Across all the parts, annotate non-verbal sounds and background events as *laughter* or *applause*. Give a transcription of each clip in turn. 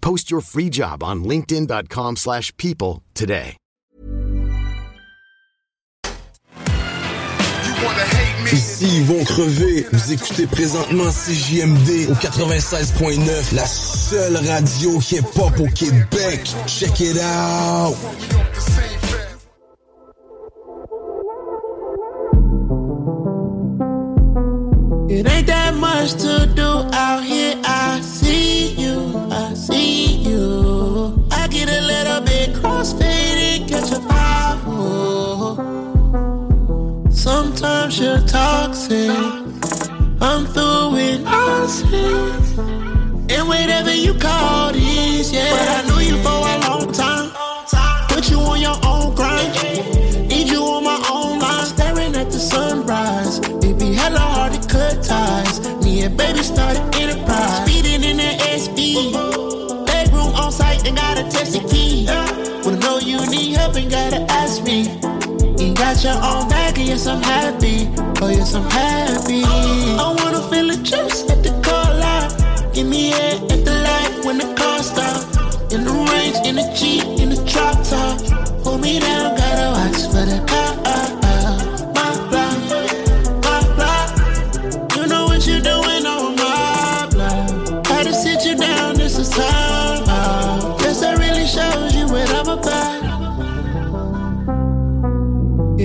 Post your free job on linkedin.com/people slash people today. Ici, ils vont crever. Vous écoutez présentement CJMD au 96.9, la seule radio hip-hop au Québec. Check it out! It ain't that much to do out here. I see you, I see you. I get a little bit crossfaded, catch a vibe. Sometimes you're toxic. I'm through with nonsense. And whatever you call this, yeah. But I knew you for a long time. Put you on your own grind. Need you on my own line. Staring at the sunrise. Baby, hella hard to cut ties. Me and baby started enterprise. Got your own bag and yes I'm happy. Oh yes I'm happy. I wanna feel the juice at the car lot. Give me air at the light when the car stop. In the range, in the Jeep,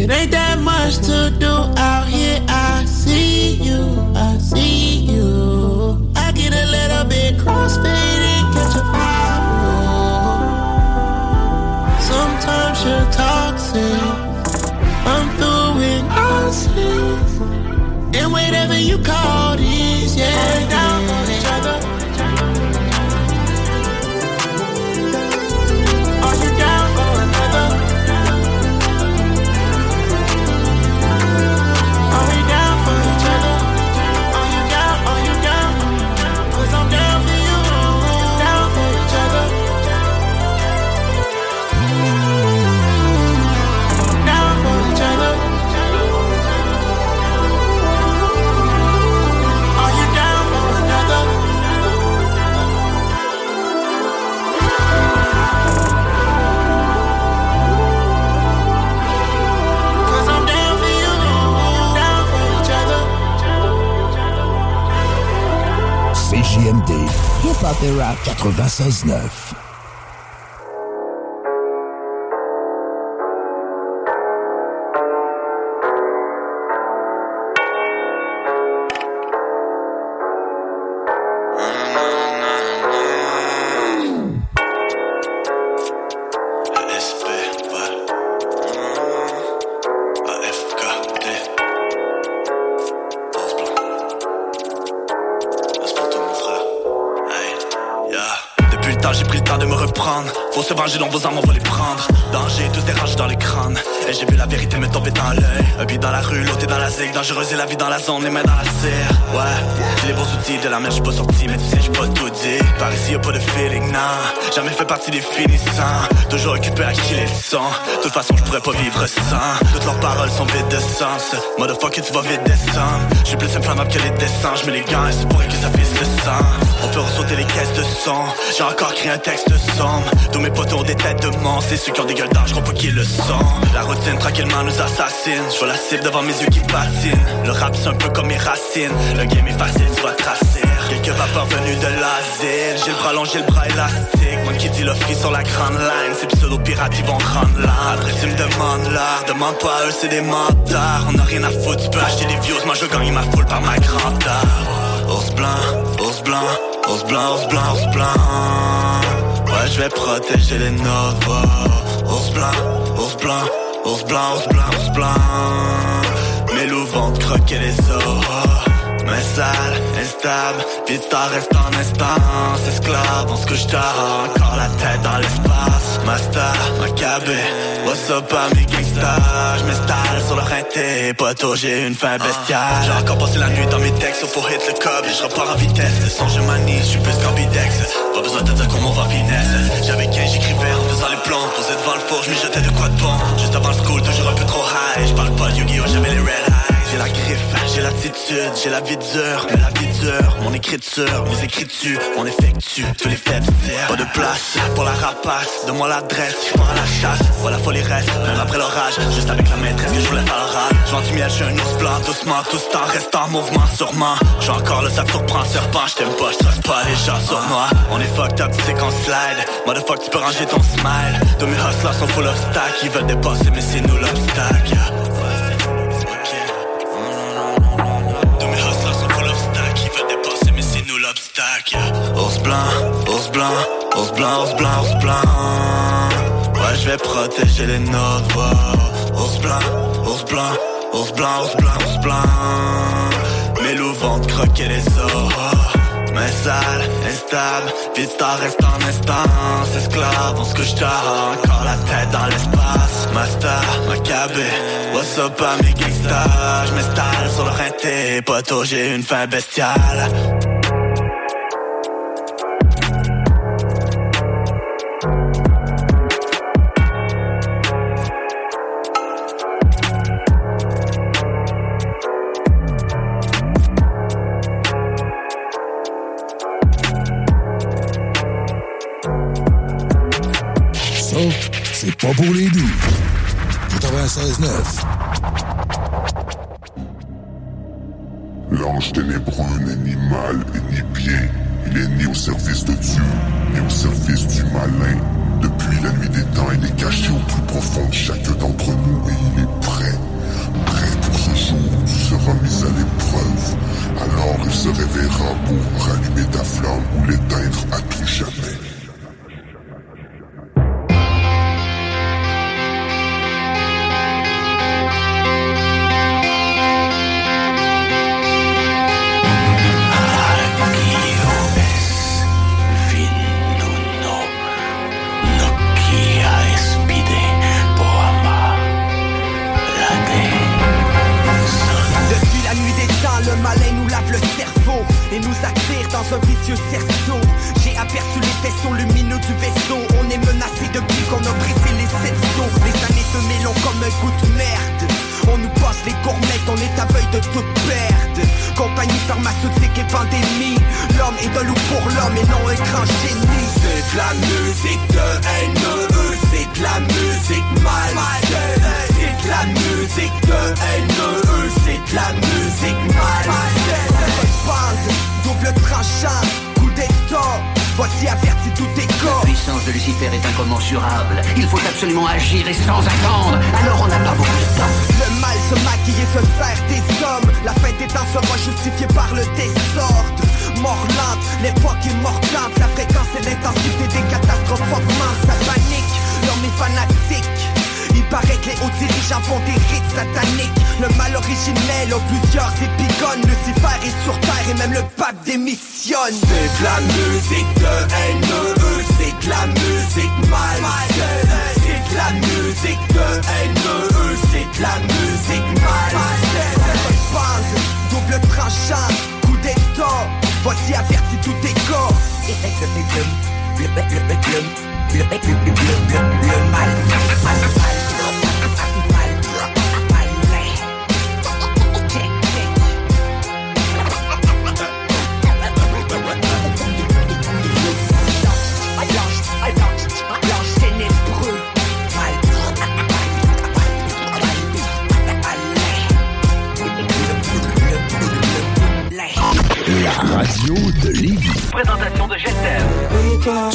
It ain't that much to do out here. I see you, I see you. I get a little bit crossfaded, catch a vibe. Sometimes you're toxic. I'm through with nonsense. And whatever you call Pop et Rock 96.9. vos armes, on va les prendre. Danger, tous des dans les crânes. Et j'ai vu la vérité me tomber dans l'œil. Un dans la rue, l'autre dans la zig. Dangereuse et la vie dans la zone, les mains dans la cire. Ouais, j'ai les bons outils de la merde, j'suis pas sorti, mais tu sais, j'suis pas tout dit. Par ici, y'a pas de feeling, nah. Jamais fait partie des finissants. Toujours occupé à qui les sang. De toute façon, j'pourrais pas vivre sans. Toutes leurs paroles sont vides de sens. Motherfucker, tu vas vite descendre. J'suis plus inflammable que les dessins. J'mets les gants et c'est pour que ça fisse le sang. On peut ressauter les caisses de son. J'ai encore créé un texte sombre. Tous mes potos ont des têtes de monstres. C'est ceux qui ont des gueules d'argent, pas qu'ils le sont. La routine tranquillement nous assassine. J'vois la cible devant mes yeux qui patinent. Le rap c'est un peu comme mes racines. Le game est facile, tu vas tracer. Quelques vapeurs venues de l'asile J'ai le bras long, j'ai le bras élastique Moi qui dis le free sur la grande line Ces pseudo-pirates ils vont rendre là Après tu me demandes l'art Demande pas eux c'est des mentards On a rien à foutre, tu peux acheter des views. Moi je gagne ma foule par ma grandeur. Ours blanc, ours blanc Ours blanc, ours blanc, ours blanc. Ouais je vais protéger les nôtres. Ours blanc, ours blanc Ours blanc, ours blanc, ours blanc. Mes loups vont te croquer les os. Mais sale, instable, vite reste en instance Esclave, on ce que j't'as encore la tête dans l'espace. Master, macabé, what's up à mes gangsters J'm'installe sur le rinté, poteau j'ai une fin bestiale. J'ai encore passé la nuit dans mes textes, faut hit le cob. Et j'repars en vitesse, le son je manie, j'suis plus qu'ambidex Pas besoin de dire comment on va finesse. J'avais 15, j'écrivais en faisant les plans. Posé devant le four, j'm'y jetais de quoi de bon. Juste avant le school, toujours un peu trop high. J'parle pas de Yu-Gi-Oh, j'avais les red j'ai la griffe, j'ai l'attitude, j'ai la vie dure, mais la vie dure, mon écriture, mes écritures, on effectue tous les faits Pas de place pour la rapace, donne-moi l'adresse, je pars à la chasse, voilà folie reste, même après l'orage, juste avec la maîtresse je voulais faire l'orage. J'vends du miel, j'suis un ours blanc, doucement, tout ce temps reste en mouvement, sûrement. J'ai encore le sac surprend, serpent, j't'aime pas, j'trace pas les gens sur moi. On est fucked up, tu qu'on slide, motherfuck, tu peux ranger ton smile. Tous mes hustlers sont full of stack, ils veulent dépasser, mais c'est nous l'obstacle. Ours blanc, ours blanc, ours blanc, ours blanc, ours blanc. Ouais, je vais protéger les nôtres. Wow. Ours blanc, ours blanc, ours blanc, ours blanc, ours blanc. Mes loups vont croquer les os. Mais sale, instable, vite t'en reste en instance Esclave, on se couche tard, encore la tête dans l'espace Master, macabé, what's up à mes gangsters J'm'installe sur le rinté, poteau j'ai une fin bestiale Pas pour les doux. 96.9. L'ange ténébreux n'est ni mal et ni bien. Il est ni au service de Dieu, ni au service du malin.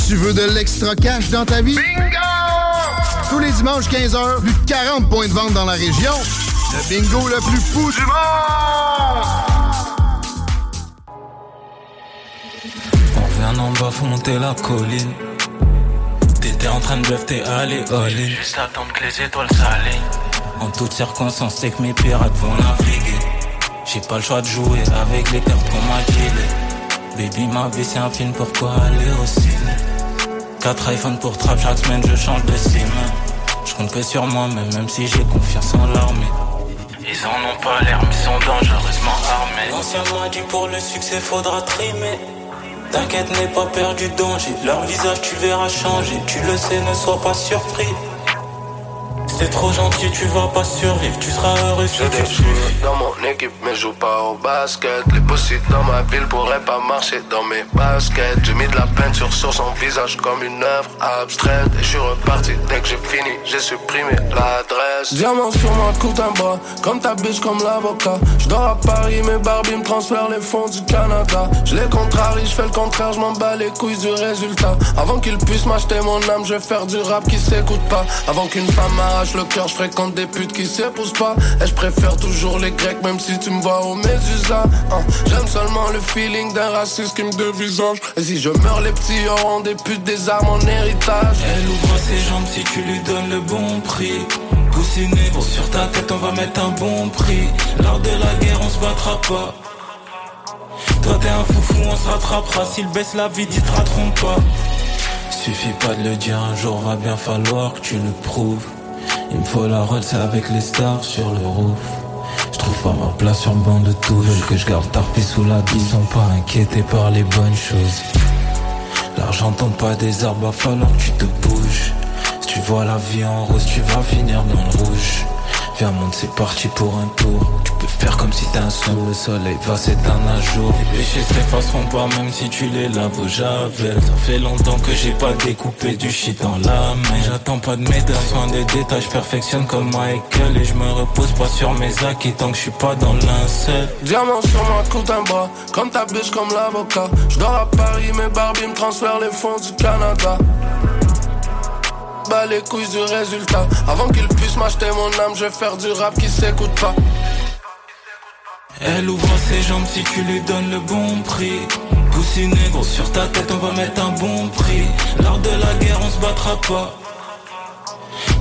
Tu veux de l'extra cash dans ta vie? Bingo! Tous les dimanches 15h, plus de 40 points de vente dans la région. Le bingo le plus fou du monde! On vient en bas, faut monter la colline. T'étais en train de bluff, t'es allé all in. Juste attendre que les étoiles s'alignent. En toutes circonstances, c'est que mes pirates vont naviguer. J'ai pas le choix de jouer avec les cartes qu'on m'a. Baby, ma vie c'est un film, pourquoi aller au ciné? 4 iPhones pour trap, chaque semaine je change de sim. Je compte que sur moi-même, même si j'ai confiance en l'armée. Ils en ont pas l'air, mais sont dangereusement armés. L'ancien m'a dit pour le succès faudra trimer. T'inquiète, n'aie pas peur du danger. Leur visage, tu verras changer. Tu le sais, ne sois pas surpris. C'est trop gentil, tu vas pas survivre, tu seras heureux si tu suis dans mon équipe, mais je joue pas au basket. Les possibles dans ma ville pourraient pas marcher dans mes baskets. J'ai mis de la peinture sur son visage comme une œuvre abstraite. Et je suis reparti dès que j'ai fini, j'ai supprimé l'adresse. Diamant sur ma coupe un bras, comme ta biche, comme l'avocat. Je dors à Paris, mes Barbie me transfèrent les fonds du Canada. Je les contrarie, je fais le contraire, je m'en bats les couilles du résultat. Avant qu'ils puissent m'acheter mon âme, je vais faire du rap qui s'écoute pas. Avant qu'une femme le cœur, je fréquente des putes qui s'épousent pas. Et je préfère toujours les grecs, même si tu me vois au Médusa. Hein. J'aime seulement le feeling d'un raciste qui me dévisage. Et si je meurs, les petits auront des putes, des armes en héritage. Elle ouvre ses jambes si tu lui donnes le bon prix. Coussiné, bon, sur ta tête, on va mettre un bon prix. Lors de la guerre, on se battra pas. Toi, t'es un foufou, on se rattrapera. S'il baisse la vie, ils te pas. Suffit pas de le dire, un jour va bien falloir que tu le prouves. Il me faut la c'est avec les stars sur le roof. Je trouve pas ma place sur le banc de tout. Veulent que je garde tarpé sous la bille, sont pas inquiétés par les bonnes choses. L'argent tombe pas des arbres, va falloir que tu te bouges. Si tu vois la vie en rose, tu vas finir dans le rouge. Viens monde c'est parti pour un tour. Tu peux faire comme si t'es un sous Le soleil va s'éteindre un jour. Les péchés s'effaceront pas même si tu les laves au javel. Ça fait longtemps que j'ai pas découpé du shit dans la main. J'attends pas de médailles, soin des détails. Je perfectionne comme Michael Et je me repose pas sur mes acquis Tant que je suis pas dans l'incel. Diamant sur ma coupe un bras Comme ta biche comme l'avocat. Je dors à Paris, mes Barbie me transfèrent les fonds du Canada bats les couilles du résultat. Avant qu'il puisse m'acheter mon âme, je vais faire du rap qui s'écoute pas. Elle ouvre ses jambes si tu lui donnes le bon prix. Poussiné gros sur ta tête, on va mettre un bon prix. Lors de la guerre, on se battra pas.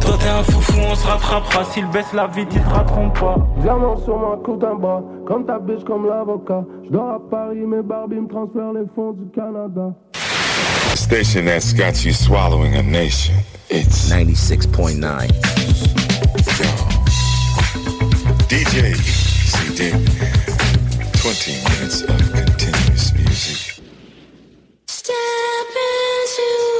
Toi t'es un foufou, on se rattrapera. S'il baisse la vie, ils te rattront pas. Diamant sur ma coupe d'un bras, comme ta biche, comme l'avocat. Je dors à Paris, mes Barbie me transfèrent les fonds du Canada. Station that's got you swallowing a nation. It's 96.9. DJ CD. 20 minutes of continuous music. Step into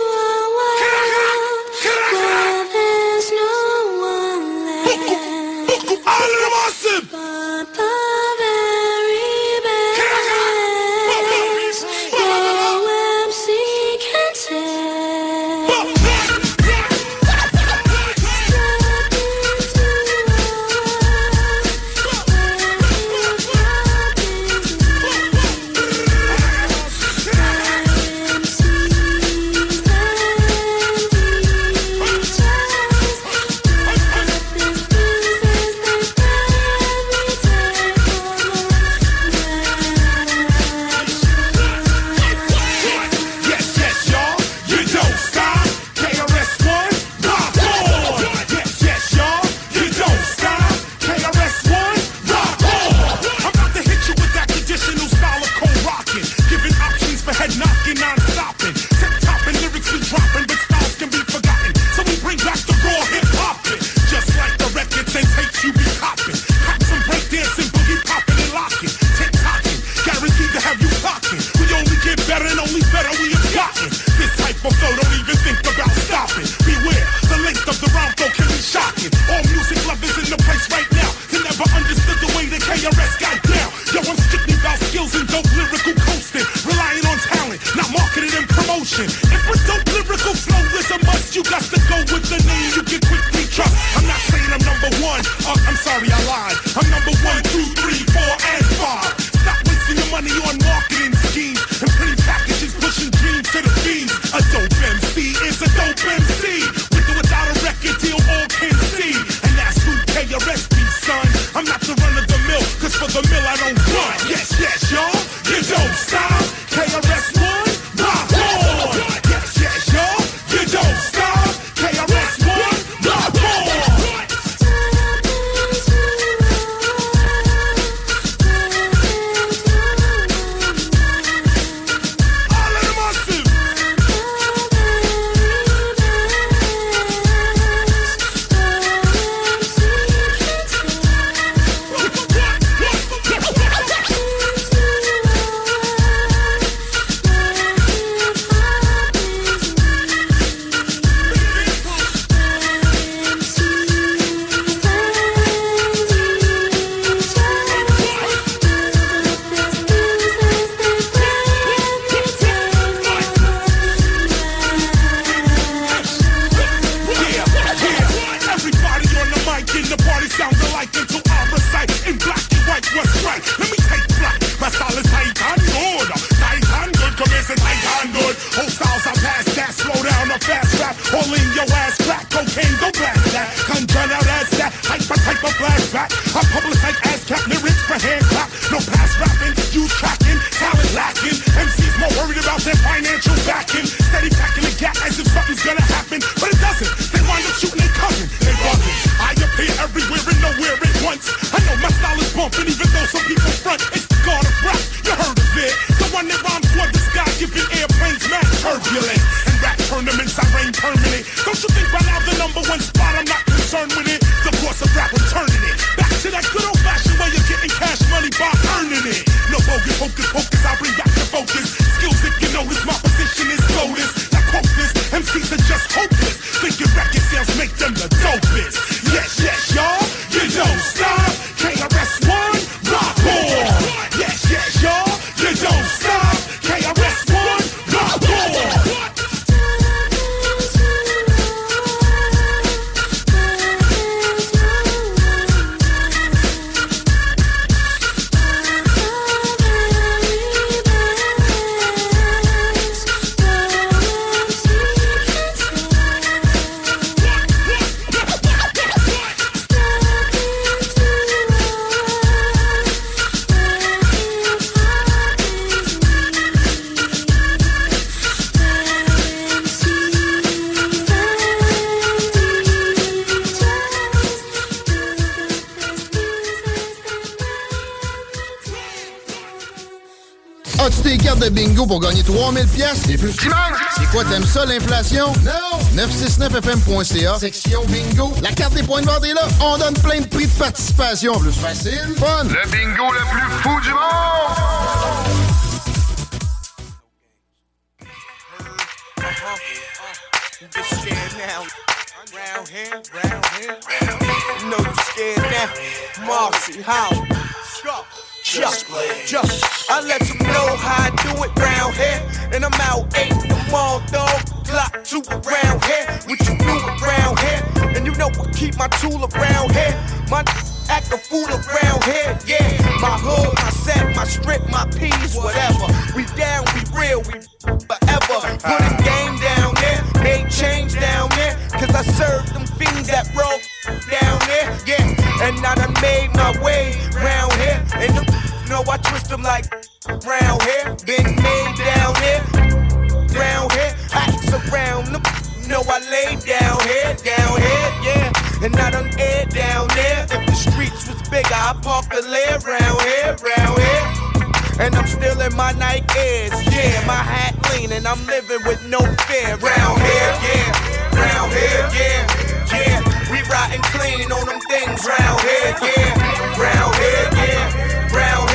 pour gagner 3000 pièces et plus? C'est quoi, t'aimes ça, l'inflation? Non! 969fm.ca, section bingo. La carte des points de vente est là. On donne plein de prix de participation. Plus facile, fun. Le bingo le plus fou du monde! You get scared now. Round here, round here. You know you scared now. Marcy, how? Just, just, I let them know how I do it round here. And I'm out eight in the mall, dog. Glock two around here. What you do around here? And you know I keep my tool around here. My act a fool around here, yeah. My hood, my set, my strip, my peas, whatever. We down, we real, we forever. Put a game down there, made change down there. Cause I served them fiends that broke down there, yeah. And I done made my way round here. And them know I twist them like round here. Been made down there, round here. Acts around them. Know I lay down here, down here, yeah. And I done air down there. If the streets was bigger, I'd park a lair round here, round here. And I'm still in my Nike Airs, yeah. My hat clean and I'm living with no fear. Round here, yeah. Round here, yeah. Yeah. We riding clean on them things round here, yeah. Round here, yeah. Round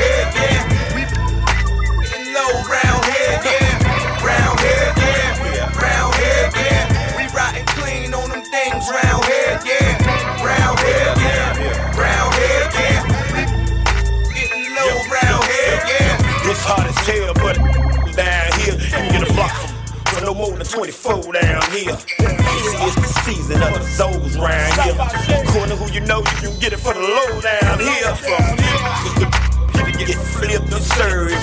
low round here, yeah. Round here, yeah. Round here, yeah. We riding clean on them things round here, yeah. Round here, yeah. Round here, yeah. Getting low round here, yeah. It's hard as hell, but down here, you get a block for no more than 24 down here. Is the season of the souls round here. To who you know, you can get it for the low down here. From you get flipped and served.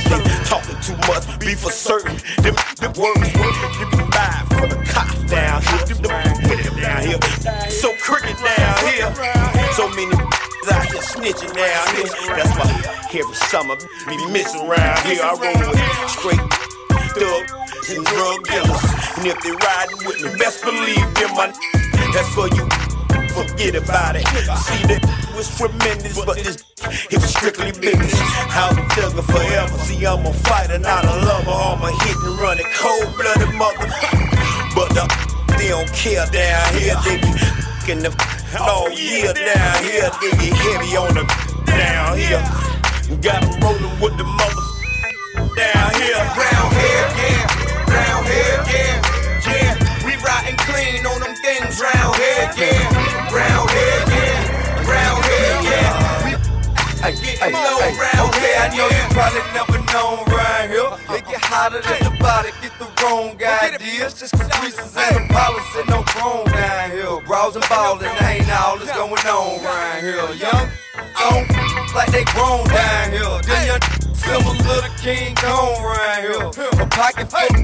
Talking too much, be for certain. Them, them words, you can buy for the cops down here. Them, them down here. So crooked down here. So many *laughs* out here snitching down here. That's why every summer be missing around here. I roll with straight thugs and drug dealers. And if they riding with me, best believe them, my *laughs* that's for you. Forget about it. See that was tremendous, but this *laughs* it was strictly business. I'll be thugging forever. See, I'm a fighter, not a lover. I'm a hit and run it, cold blooded mother. *laughs* But the *laughs* they don't care down here. They be fucking the all year down here. They be heavy on the down here. Got 'em rolling with the mother down here. Round here, yeah. Round here, yeah. Yeah. We riding clean on them things round here, yeah. Round here, yeah. Round here, yeah. We I get low round okay, here, I know you probably never known right here. Uh-uh. They get hotter than the body, get the wrong ideas. Just cause reasons ain't a policy, no throne down here. Brawls and ballin', ain't all that's going on right here. Young, on, like they grown down here. Then young similar to King Kong round here. A pocket full,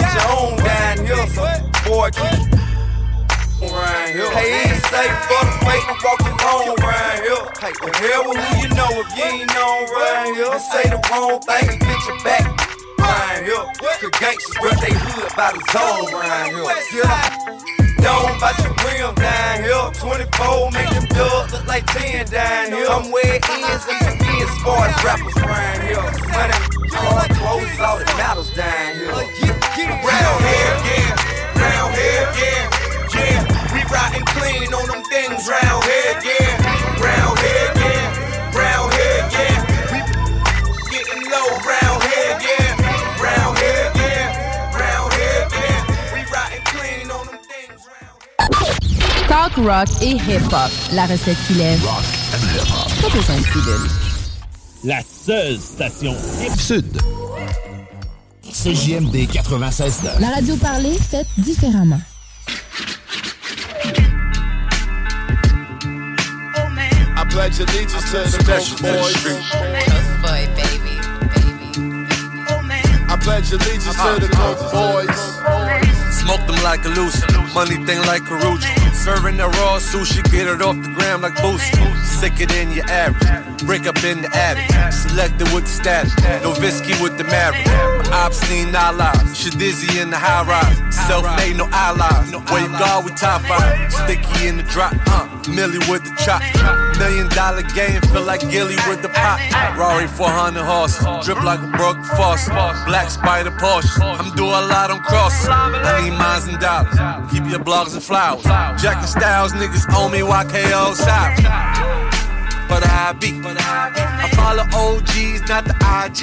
get your own down here. So, boy, keep around here. Hey, ain't for the fake to walk alone around here. Hey, the hell with who you know if you ain't known around here. Say the wrong thing and get your back around here. Cause gangsters rep they hood by the zone around here. Yeah. Don't about your rim down here. 24 make them dubs look like 10 down here. I'm where it ends and begins as far as rappers around here. Money, hard clothes, all that matters down here. Round here, yeah. Round here, yeah. Yeah, we riding clean on them things round here, yeah. Round here, yeah. Round here, yeah. We getting low round here, yeah. Round here, yeah. Round here, yeah. We riding clean on them things Talk rock et hip-hop. La recette qui lève. Rock and hip-hop. Pas besoin de pilule. La seule station Sud. CJMD 96 La radio parlée, faite différemment. Pledge allegiance to the Coke Boys. Oh, oh, Boy, baby. baby. I pledge allegiance to uh-huh. the Coke Boys. Smoke them like a loose, money thing like Karuchi. Serving the raw sushi, get it off the ground like Boosie. Sicker than your average, break up in the attic. Selected with the status, no Visky with the marriage. Obscene allies, shit dizzy in the high rise. Self made, no allies. You go, we top five. Sticky in the drop, uh, Millie with the chop. Million dollar game, feel like Gilly with the pop. Rari 400 horses, drip like a broke faucet. Black spider Porsche, I'm doing a lot on crosses. I need mines and dollars, keep your blogs and flowers. And Styles, niggas owe me YKO South. But I be, I follow OGs, not the IG.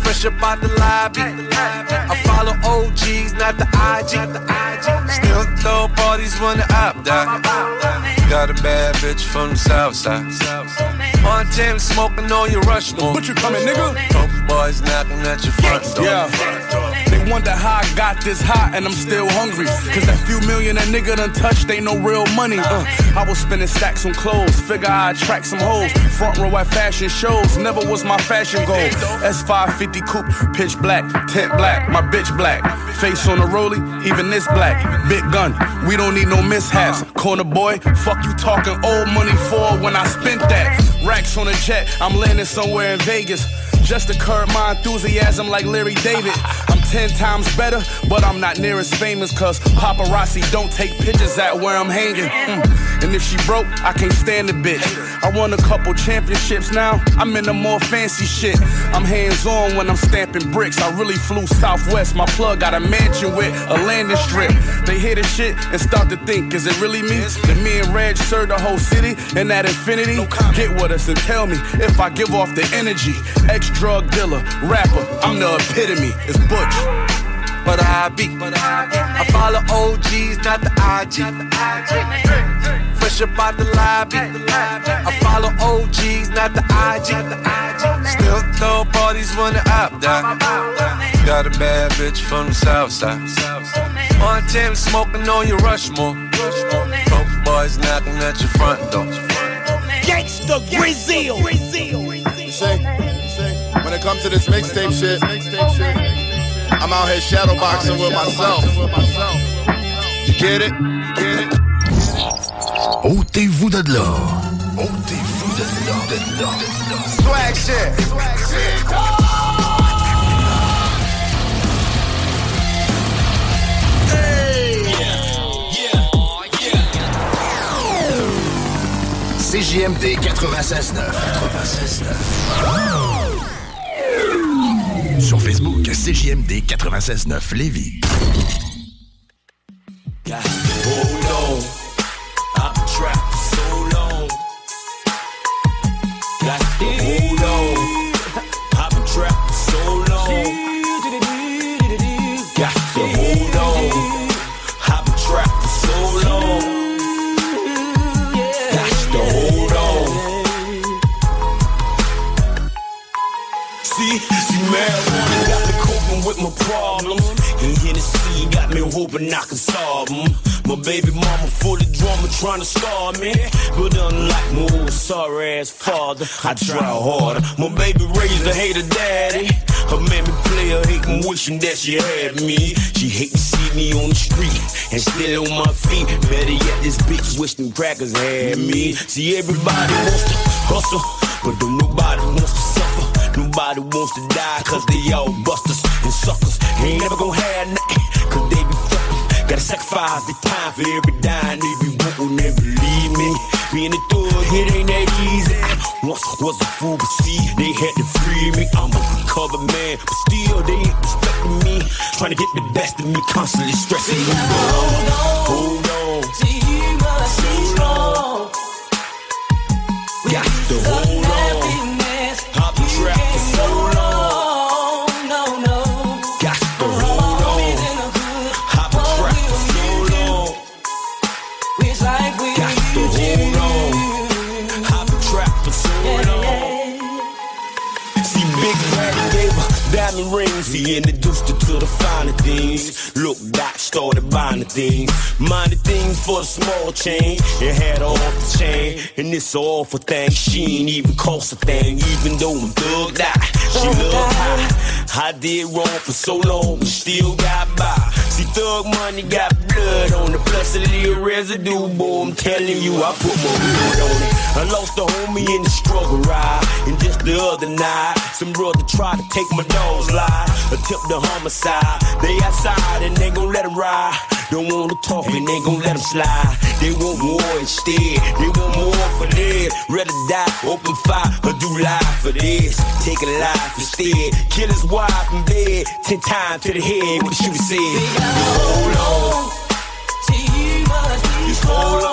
Fresh up out the lobby. I follow OGs, not the IG. Still throw parties when the up die. Got a bad bitch from the south side. Montana smoking on your Rushmore. What you coming, nigga? Broke boys knocking at your front door. Yeah. Wonder how I got this hot and I'm still hungry. Cause that few million that nigga done touched ain't no real money. Uh, I was spending stacks on clothes, figure I'd attract some hoes. Front row at fashion shows, never was my fashion goal. S550 coupe, pitch black, tent black, my bitch black. Face on a rollie, even this black. Big gun, we don't need no mishaps. Corner boy, fuck you talking old money for when I spent that. Racks on a jet, I'm landing somewhere in Vegas. Just to curb my enthusiasm like Larry David. I'm ten times better, but I'm not near as famous cause paparazzi don't take pictures at where I'm hanging. Mm. And if she broke, I can't stand the bitch. I won a couple championships now, I'm in the more fancy shit. I'm hands on when I'm stamping bricks. I really flew southwest, my plug got a mansion with a landing strip. They hear the shit and start to think, is it really me? That me and Reg serve the whole city and that infinity? Get with us and tell me if I give off the energy. Ex drug dealer, rapper, I'm the epitome. It's Butch. But I be, I follow OGs, not the IG. Fresh up out the lobby. I follow OGs, not the IG. Still throw parties when the up die. Got a bad bitch from the south side. Montana smoking on your Rushmore. Broke boys knocking at your front door. Gangsta Brazil. When it comes to this mixtape shit, I'm out here shadowboxing with myself. You get it? You get it? Ôtez-vous de là. Ôtez-vous de là. De là. Swag shit. CJMD 96.9. 96.9. Sur Facebook, CJMD 96.9 Lévis. I try harder. My baby raised a hater daddy. Her made me play her hating, wishing that she had me. She hate to see me on the street and still on my feet. Better yet, this bitch wish crackers had me. See, everybody wants to hustle, but don't nobody wants to suffer. Nobody wants to die, cause they all busters and suckers. Ain't never gonna have nothing, cause they be fucking. Gotta sacrifice the time for every dime they be wanting, never leave me. Being a thug, it ain't that easy. Once was a fool, but see, they had to free me. I'm a recovered man, but still they ain't respecting me. Trying to get the best of me, constantly stressing me. Hold on, hold on. You must be strong. Introduced her to the finer things. Look, back, started buying the things. Minded things for the small change. And had off the chain. And it's all for things. She ain't even cost a thing. Even though I'm thugged out. Ah, she oh, loved high. I did wrong for so long. But still got by. Thug money got blood on the plus a little residue. Boy, I'm telling you, I put my wood on it. I lost a homie in the struggle ride. And just the other night, some brother tried to take my dog's life. Attempt the homicide. They outside and they gon' let him ride. Don't wanna talk and they gon' let him slide. They want more instead. They want more for this. Rather die, open fire, or do life for this. Take a life instead. Kill his wife in bed. Ten times to the head. What the shooter said. Hold on. See, you must be Just hold on.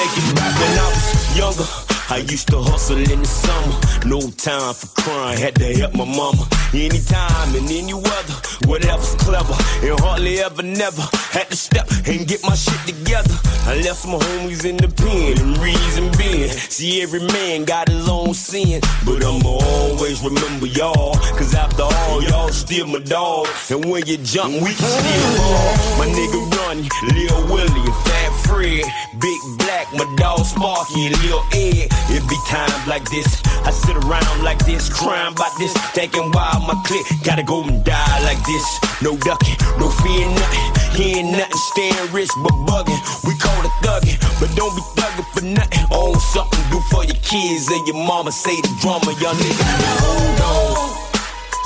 Thinking when I was younger. I used to hustle in the summer. No time for crying, had to help my mama. Anytime and any weather, whatever's clever. And hardly ever, never had to step and get my shit together. I left some homies in the pen and reason being. See, every man got his own sin. But I'ma always remember y'all. Cause after all, y'all still my dog. And when you jump, we can still ball. My nigga Ronnie, Lil Willie, Fat Fred. Big Black, my dog Sparky, Lil Ed. It be times like this. I sit around like this, crying about this. Thinking why my clique gotta go and die like this. No ducking, no fear nothing. He ain't nothing, staying rich but bugging. We call it thugging, but don't be thugging for nothing. Own something, do for your kids and your mama. Say the drama, young nigga. Hold on.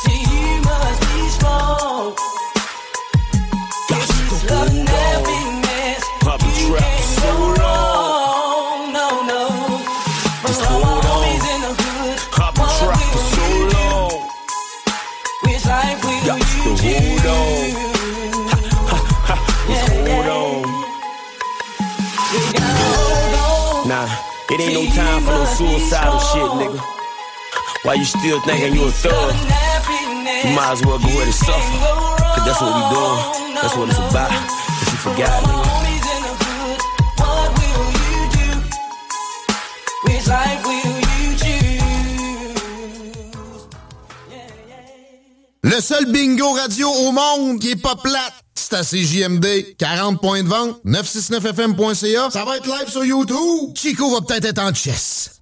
See, you must be strong. To hold it ain't no time for no suicidal shit, nigga. Why you still thinking you a thug? You might as well go ahead and suffer. Cause that's what we doing. That's what it's about. If you forgot, nigga. Le seul bingo radio au monde qui est pas plate, c'est à CJMD. 40 points de vente, 969fm.ca. Ça va être live sur YouTube. Chico va peut-être être en chess.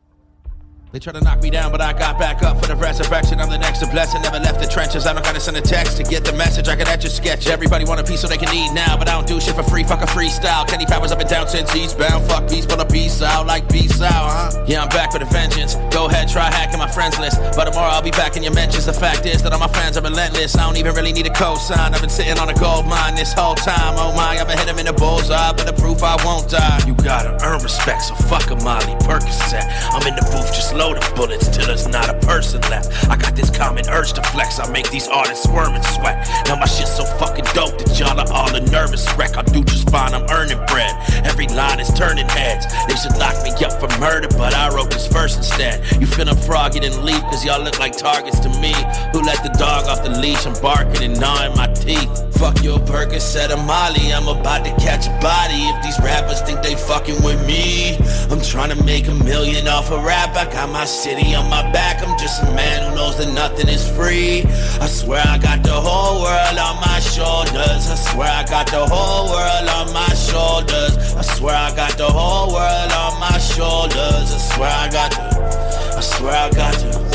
They try to knock me down, but I got back up for the resurrection. I'm the next to bless and never left the trenches. I don't gotta send a text to get the message. I can etch a sketch. Everybody want a piece so they can eat now, but I don't do shit for free. Fuck a freestyle. Kenny Powers up and down since eastbound. Fuck peace, but a peace out like peace out, huh? Yeah, I'm back with a vengeance. Go ahead, try hacking my friends list. But tomorrow I'll be back in your mentions. The fact is that all my fans are relentless. I don't even really need a cosign. I've been sitting on a gold mine this whole time. Oh my, I've been hitting in the bullseye, but the proof I won't die. You gotta earn respect, so fuck a Molly Percocet. I'm in the booth just load of bullets till there's not a person left. I got this common urge to flex. I make these artists squirm and sweat. Now my shit's so fucking dope that y'all are all a nervous wreck. I do just fine, I'm earning bread. Every line is turning heads. They should lock me up for murder, but I wrote this verse instead. You feeling froggy and leap, cause y'all look like targets to me. Who let the dog off the leash? I'm barking and gnawing my teeth. Fuck your Percocet or Molly, I'm about to catch a body. If these rappers think they fucking with me, I'm trying to make a million off a rap. I got my city on my back. I'm just a man who knows that nothing is free. I swear I got the whole world on my shoulders. I swear I got the whole world on my shoulders. I swear I got the whole world on my shoulders. I swear I got the. I swear I got the.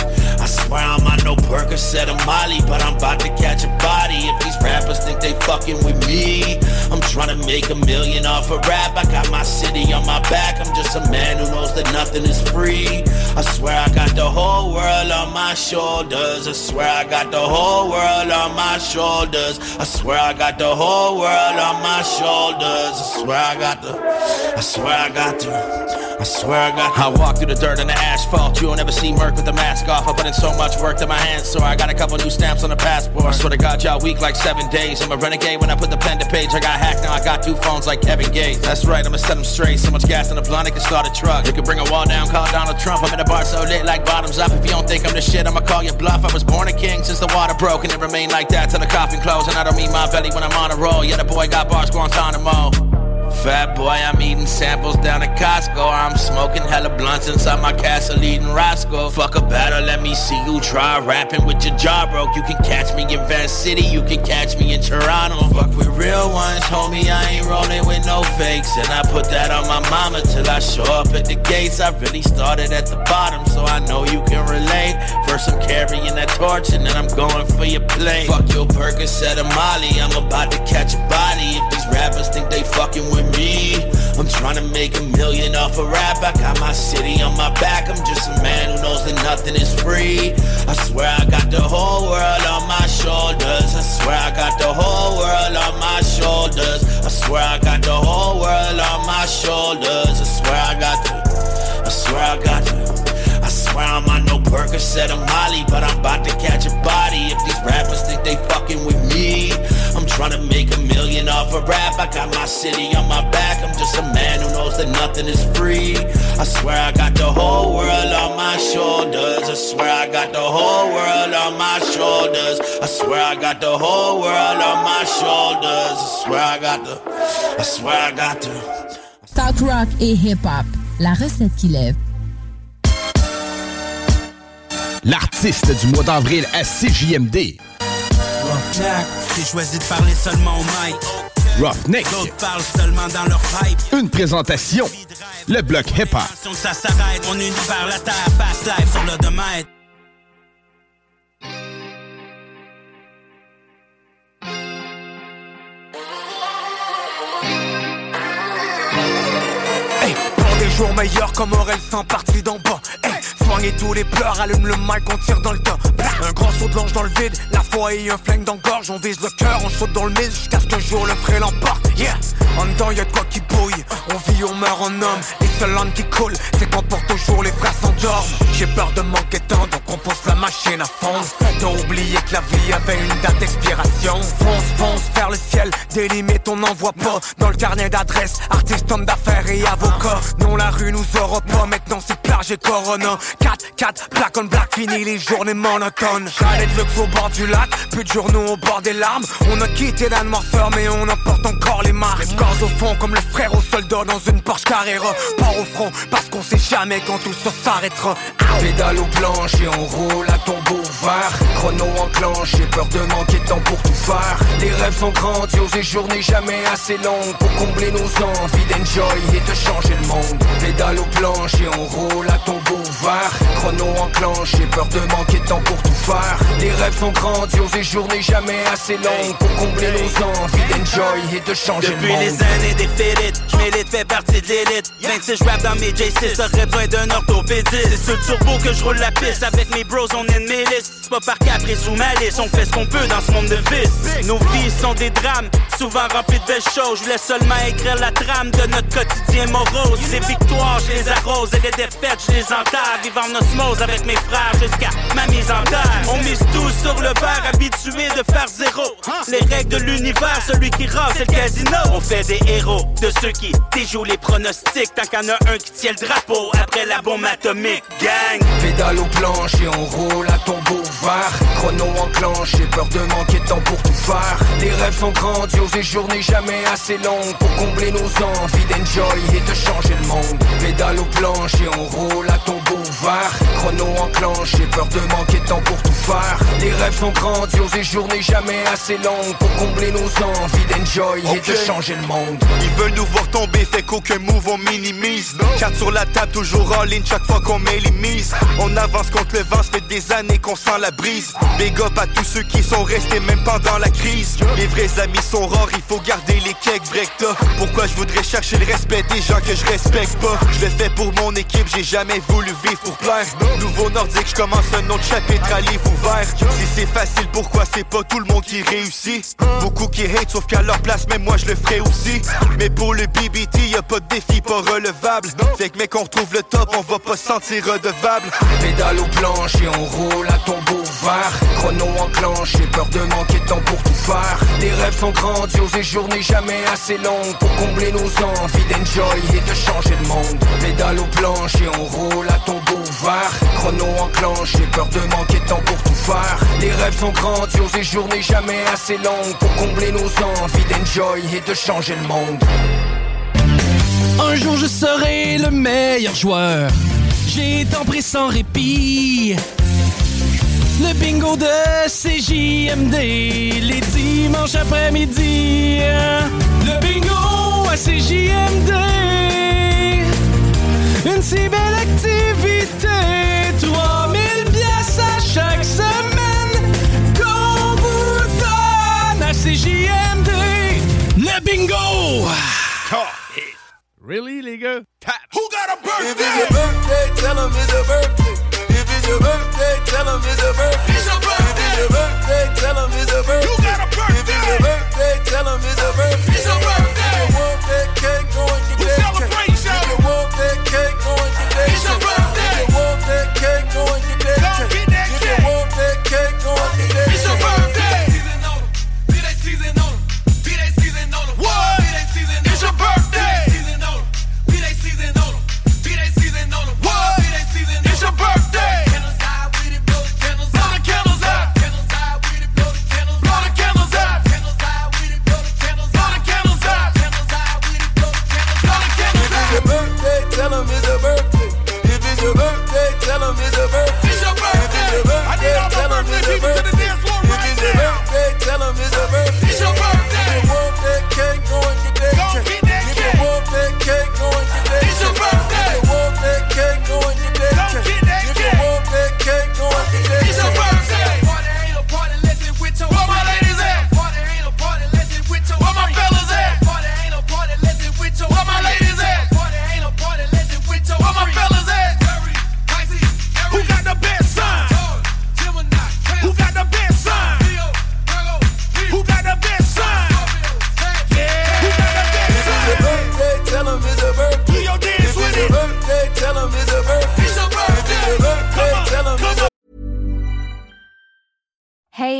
I swear I'm no Percocet or Molly, but I'm about to catch a body. If these rappers think they fucking with me, I'm trying to make a million off a rap. I got my city on my back. I'm just a man who knows that nothing is free. I swear I got the whole world on my shoulders. I swear I got the whole world on my shoulders. I swear I got the whole world on my shoulders. I swear I got the. I swear I got the. I swear I got. The, I walk through the dirt and the asphalt. You'll never see Merc with the mask off. I put in so much work to my hands, so I got a couple new stamps on the passport. I swear to God, y'all weak like seven days. I'm a renegade when I put the pen to page. I got hacked, now I got two phones like Kevin Gates. That's right, I'ma set them straight. So much gas in the blunt, it can start a truck. You can bring a wall down, call Donald Trump. I'm in the bar so lit like bottoms up. If you don't think I'm the shit, I'ma call you bluff. I was born a king since the water broke, and it remained like that till the coffin closed. And I don't mean my belly when I'm on a roll. Yeah, the boy got bars Guantanamo. Fat boy, I'm eating samples down at Costco. I'm smoking hella blunts inside my castle eating Roscoe. Fuck a battle, let me see you try rapping with your jaw broke. You can catch me in Van City, you can catch me in Toronto. Fuck with real ones, homie, I ain't rolling with no fakes. And I put that on my mama till I show up at the gates. I really started at the bottom, so I know you can relate. First I'm carrying that torch and then I'm going for your plate. Fuck your Percocet or Molly, I'm about to catch a body. If these rappers think they fucking with me. I'm trying to make a million off a rap. I got my city on my back. I'm just a man who knows that nothing is free. I swear I got the whole world on my shoulders. I swear I got the whole world on my shoulders. I swear I got the whole world on my shoulders. I swear I got the. I swear I got the. I swear I'm on no Percocet or Molly, but I'm about to catch a body. If these rappers think they fucking with me, trying to make a million off a rap. I got my city on my back. I'm just a man who knows that nothing is free. I swear I got the whole world on my shoulders. I swear I got the whole world on my shoulders. I swear I got the whole world on my shoulders. I swear I got the. I swear I got the. Talk rock et hip-hop. La recette qui lève. L'artiste du mois d'avril à CJMD. Roughneck, j'ai choisi de parler seulement au mic. Roughneck. D'autres parlent seulement dans leur pipe. Une présentation. Le bloc hip-hop. Ça s'arrête, on unit vers la terre, fast life sur le domaine. Meilleurs comme Aurel sans parti d'en bas. Soignez tous les pleurs, allume le mic, on tire dans le tas. Un grand saut de l'ange dans le vide, la foi et un flingue dans le gorge. On vise le cœur, on saute dans le mille jusqu'à ce qu'un jour le pré l'emporte. Yeah, en dedans y'a quoi qui On vit, on meurt en homme. Les seules langues qui coulent, c'est quand pour toujours les frères s'endorment. J'ai peur de manquer temps, donc on pousse la machine à fond. T'as oublié que la vie avait une date d'expiration. Fonce, fonce vers le ciel, des on n'en voit pas. Dans le carnet d'adresse, artiste, homme d'affaires et avocat. Non, la rue nous aura pas, maintenant c'est plage et corona. 4, 4, black on black, fini les journées monotones. J'allais de luxe au bord du lac, plus de journaux au bord des larmes. On a quitté la noirceur, mais on emporte encore les marques. Au fond, comme le frère au soldat dans une Porsche Carrera. Pas au front, parce qu'on sait jamais quand tout ça s'arrêtera. Pédale au planche et on roule à tombeau ouvert Chrono enclenche, j'ai peur de manquer de temps pour tout faire Les rêves sont grandioses et journées jamais assez longues Pour combler nos envies d'enjoy et de changer le monde Pédale au planche et on roule à tombeau ouvert Chrono enclenche, j'ai peur de manquer de temps pour tout faire Les rêves sont grandioses et journées jamais assez longues Pour combler nos envies enjoy et de changer Depuis le monde. Des félites, j'm'élite, fait partie de l'élite. 26 rap dans mes J6, j'aurais besoin d'un orthopédiste. C'est sur le turbo que je roule la piste, avec mes bros on est une milice C'est pas par caprice ou malice, on fait ce qu'on peut dans ce monde de vice. Nos vies sont des drames, souvent remplis de belles choses. Je voulais seulement écrire la trame de notre quotidien morose. Ces victoires, je les arrose, et les défaites, je les enterre. Vivant en osmose avec mes frères jusqu'à ma mise en terre. On mise tout sur le verre, habitué de faire zéro. Les règles de l'univers, celui qui rase c'est le casino. On fait des héros, de ceux qui déjouent les pronostics. Tant qu'il y en a un qui tient le drapeau après la bombe atomique. Gang! Pédale au planche et on roule à tombeau ouvert Chrono enclenche, j'ai peur de manquer de temps pour tout faire. Les rêves sont grandioses et journées jamais assez longues Pour combler nos envies d'enjoy et de changer le monde. Pédale au planche et on roule à tombeau ouvert Chrono enclenche, j'ai peur de manquer de temps pour tout faire. Les rêves sont grandioses et journées jamais assez longues Pour combler nos envies d'enjoy et de changer le monde Ils veulent nous voir tomber, fait qu'aucun move on minimise. Carte sur la table, toujours en ligne chaque fois qu'on met les mises. On avance contre le vent, ça fait des années qu'on sent la brise. Big up à tous ceux qui sont restés même pendant la crise. Les vrais amis sont rares, il faut garder les cakes t'as. Pourquoi je voudrais chercher le respect des gens que je respecte pas? Je le fais pour mon équipe, j'ai jamais voulu vivre pour plaire. Nouveau nordique, je commence un autre chapitre à livre ouvert. Si c'est facile, pourquoi c'est pas tout le monde qui réussit? Beaucoup qui hate, sauf qu'à leur place, même moi je le ferai aussi. Mais pour le BBT, y a pas de défi pas relevable. Fait que mec, on retrouve le top, on va pas se sentir redevable. Pédale aux planches et on roule à tombeau ouvert Chrono enclenche, peur de manquer de temps pour tout faire Les rêves sont grandioses et journées jamais assez longues Pour combler nos envies d'enjoy et de changer le monde Pédale aux planches et on roule à tombeau Chrono enclenche, j'ai peur de manquer de temps pour tout faire Les rêves sont grandioses et journées jamais assez longues Pour combler nos envies d'enjoy et de changer le monde Un jour je serai le meilleur joueur. J'ai tant pris sans répit. Le bingo de CJMD, les dimanches après-midi. Le bingo à CJMD. Une si belle activité. Really, les gars? Who got a birthday? If it's your birthday, tell 'em it's a birthday. If it's your birthday, tell 'em it's a birthday. It's your birthday. If it's your birthday, tell 'em it's a birthday. You got a birthday. If it's your birthday, tell 'em it's a birthday. It's your birthday. If you want that cake, go and get Who that celebrates, cake. yo? If you want that cake, go and get that It's your cake. birthday. If you want that тобой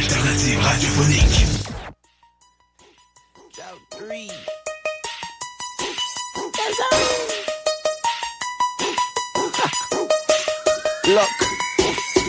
L'alternative radiophonique. Look,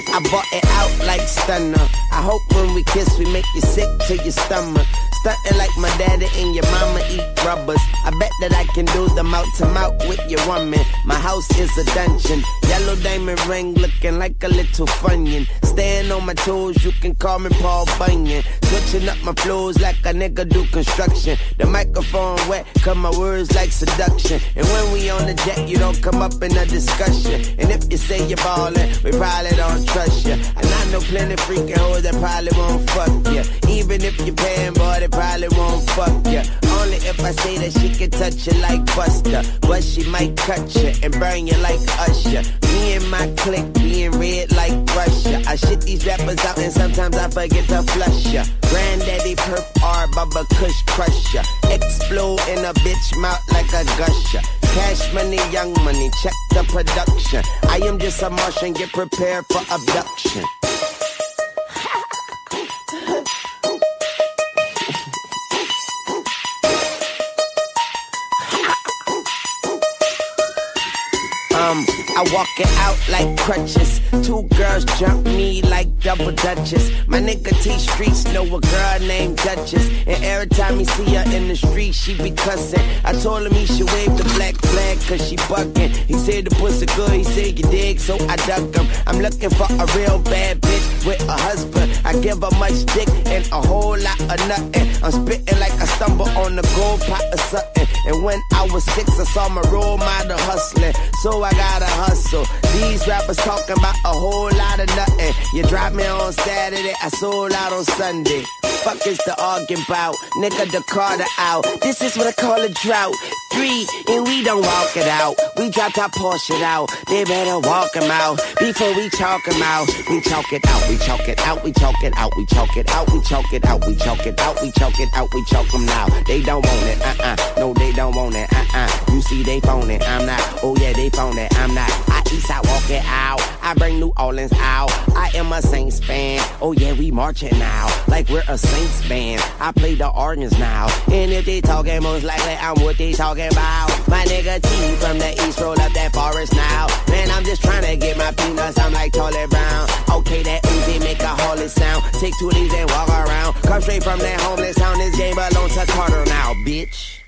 I bought it out like stunner. I hope when we kiss, we make you sick to your stomach. Stunting like my daddy and your mama eat rubbers. I bet that I can do the mouth to mouth with your woman. My house is a dungeon. Yellow diamond ring looking like a little funyun. Staying on my toes, you can call me Paul Bunyan. Switching up my flows like a nigga do construction. The microphone wet, cause my words like seduction. And when we on the jet, you don't come up in a discussion. And if you say you're ballin', we probably don't trust you. And I know plenty freaking hoes that probably won't fuck you. Even if you're paying, boy, they probably won't fuck you. Only if I say that she can touch you like Buster. But she might cut you and burn you like Usher. Me and my clique being red like Russia. I shit these rappers out and sometimes I forget to flush ya. Granddaddy perp R, Bubba Kush crush ya. Explode in a bitch mouth like a gusher. Cash money, young money, check the production. I am just a Martian, get prepared for abduction. I walk it out like crutches. Two girls jump me like double dutches. My nigga T Streets know a girl named Duchess. And every time he see her in the street, she be cussing. I told him he should wave the black flag cause she bucking. He said the pussy good, he said you dig, so I duck him. I'm looking for a real bad bitch with a husband. I give her much dick and a whole lot of nothing. I'm spitting like I stumble on the gold pot or something. And when I was six, I saw my role model hustling. So I gotta hustle. These rappers talking about a whole lot of nothing. You drop me on Saturday, I sold out on Sunday. Fuck is the arguing about? Nigga, the Carter out. This is what I call a drought. Three, and we don't walk it out. We dropped our Porsche out. They better walk 'em out before we chalk 'em out. We chalk it out, we chalk it out, we chalk it out, we chalk it out, we chalk it out, we chalk it out, we chalk it out, we chalk 'em now. They don't want it, uh-uh. No, they don't want it, uh-uh. You see, they phone it, I'm not. Oh yeah, they phone it, I'm not. I east side walk it out. I bring New Orleans out. I am a Saints fan. Oh yeah, we marching now. Like we're a Saints band. I play the organs now. And if they talking most likely I'm what they talking about. My nigga T from the east roll up that forest now. Man, I'm just trying to get my peanuts. I'm like Charlie Brown. Okay, that Uzi make a holy sound. Take two these and walk around. Come straight from that homeless town. This game belongs to Carter now, bitch.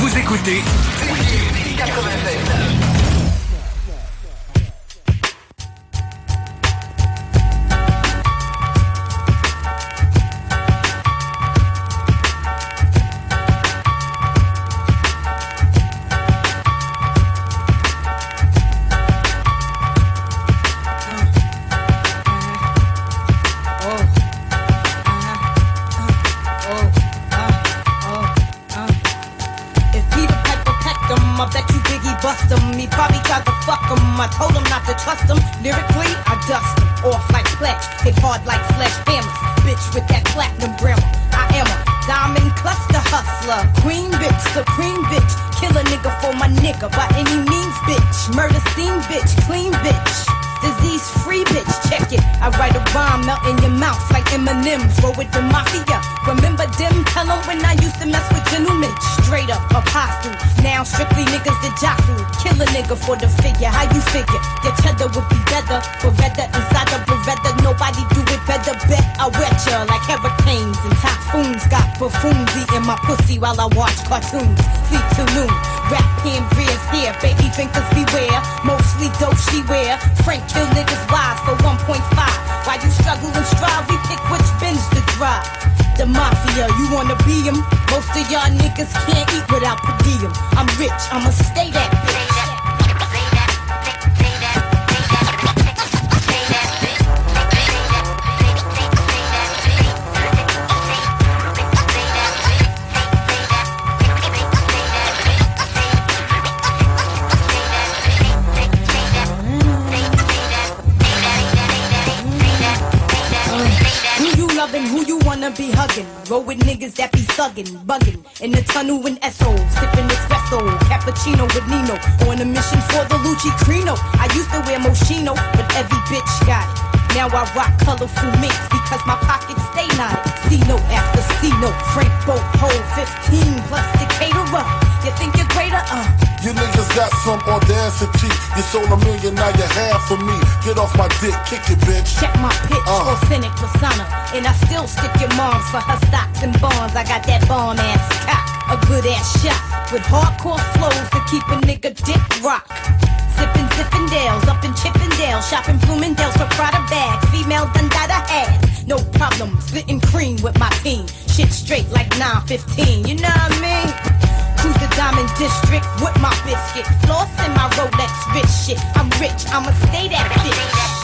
Vous écoutez CJMD 96. By any means, bitch. Murder scene, bitch. Clean bitch disease free, bitch. Check it. I write a rhyme, melt in your mouth like M&M's. Roll with the mafia. Remember them? Tell them when I used to mess with gentlemen. Straight up apostles. Now strictly niggas that jockey. Kill a nigga for the figure. How you figure? Your cheddar would be better. Beretta inside the Beretta. Nobody do it better. Bet I wet ya like hurricanes and typhoons. Got buffoons eating my pussy while I watch cartoons. Sleep till noon. Rap hand rears here. Baby drinkers beware. Mostly dope she wear. Frank kill niggas wise for 1.5. While you struggle and strive, we pick which bins to drive. The mafia, you wanna be be 'em? Most of y'all niggas can't eat without per diem. I'm rich, I'ma stay that bitch. Wanna be hugging? Roll with niggas that be thugging, bugging. In the tunnel in SO, sipping espresso, cappuccino with Nino. On a mission for the Lucci Crino. I used to wear Moschino, but every bitch got it. Now I rock colorful mix because my pockets stay knotted. C note after C note, Frank boat hold 15 plus the caterer. You think you're greater? Uh. You niggas got some audacity. You sold a million, now you have for me. Get off my dick, kick it, bitch. Check my pitch, Uh. authentic persona. And I still stick your moms for her stocks and bonds. I got that bomb ass cock, a good ass shot. With hardcore flows to keep a nigga dick rock. Sippin' Zippendales up in Chippendale. Shopping Bloomingdale's for Prada bags. Female Dundada ass. No problem, splitting cream with my team. Shit straight like 915, you know what I mean? Diamond District with my biscuit. Floss in my Rolex rich shit. I'm rich, I'ma stay that bitch.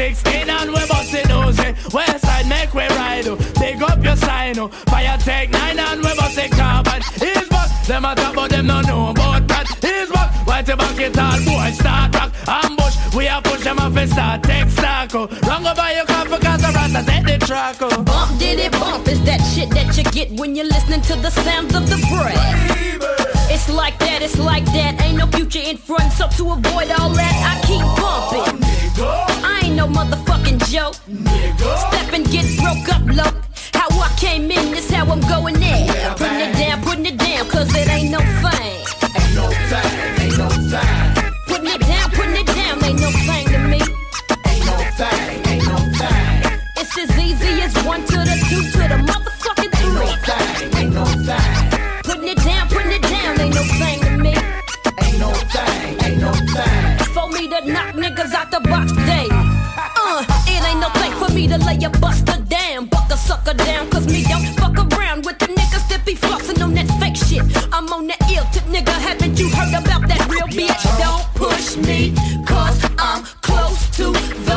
16 and we bustin' eh. West side make we ride, oh. Big up your sign, oh. Fire take 9 and we bustin' carbon. He's back, them a talk but them no know about that. He's back, white the back it all, boy, start rock. Ambush, we a push them off and start take stock, oh. Run go by your coffee, cause the rasta take the track, oh. Bump diddy bump is that shit that you get when you're listening to the sounds of the bread. It's like that, it's like that. Ain't no future in front, so to avoid all that, I keep bumping. Motherfucking joke. Step and get broke up low. How I came in, this how I'm going in. Putting it down, putting it down, cause it ain't no sucker down. Cause me don't fuck around with the niggas that be flossing on that fake shit. I'm on that ill tip, nigga. Haven't you heard about that real bitch? Don't push me, cause I'm close to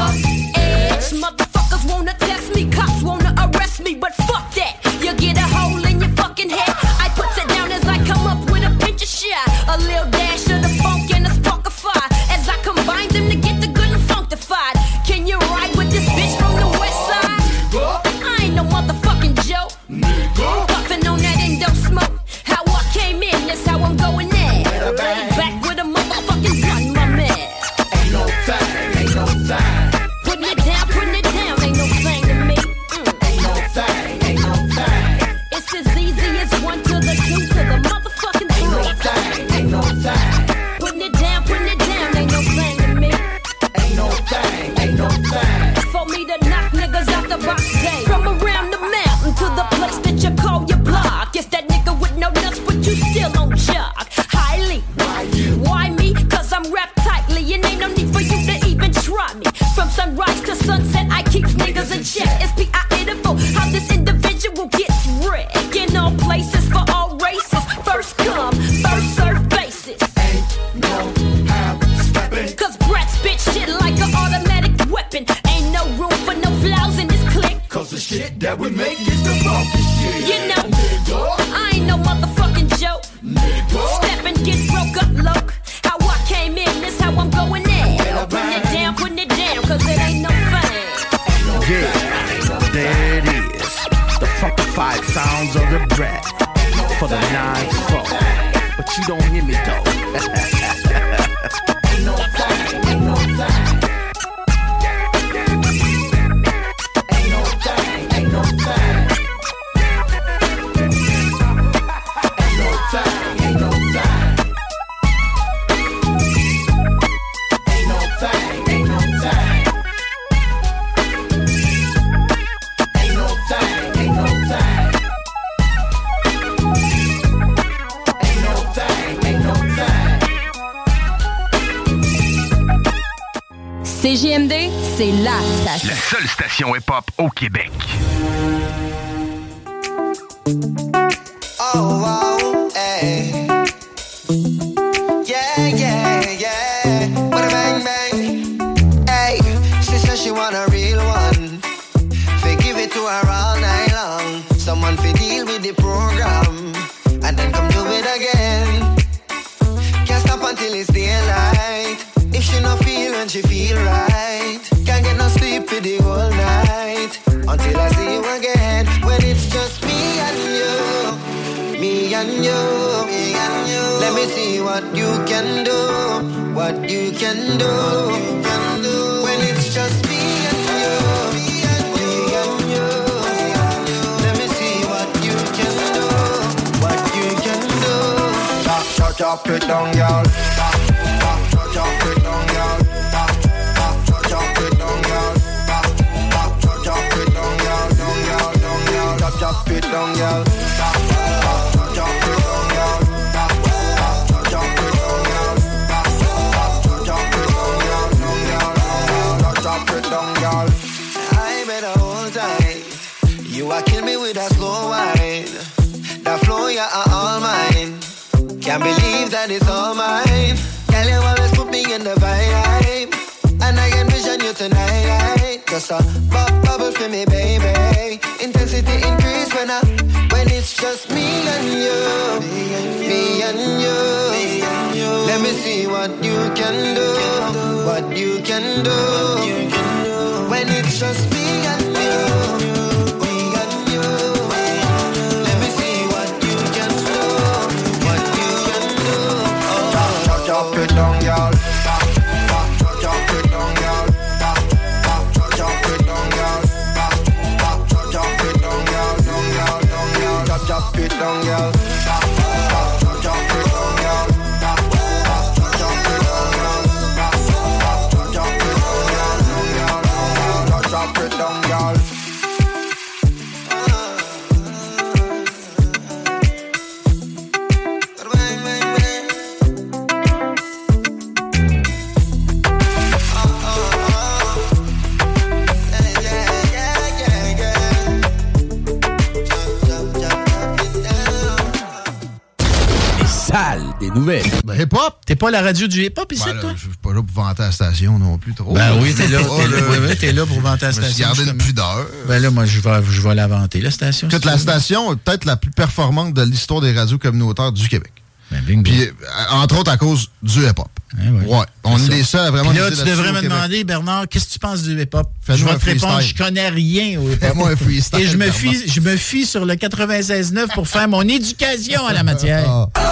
pas la radio du hip-hop ici, Ben là, toi? Je suis pas là pour vanter la station non plus trop. Ben oui, t'es *laughs* là, Pas, t'es là, oui, oui, t'es là pour vanter la station, gardé une pudeur. Ben là, moi, je vais, je vais la vanter, la station. Toute si la station est peut-être la plus performante de l'histoire des radios communautaires du Québec. Ben, Puis, euh, entre autres, à cause du hip-op. ouais. On est ça. les seuls à vraiment Puis là, tu devrais me demander, Bernard, qu'est-ce que tu penses du hip-hop? Je vais te répondre, je connais rien au hip-hop. Un freestyle, Et je me, fie, je me fie sur le 96.9 pour faire mon éducation à la matière. Ah.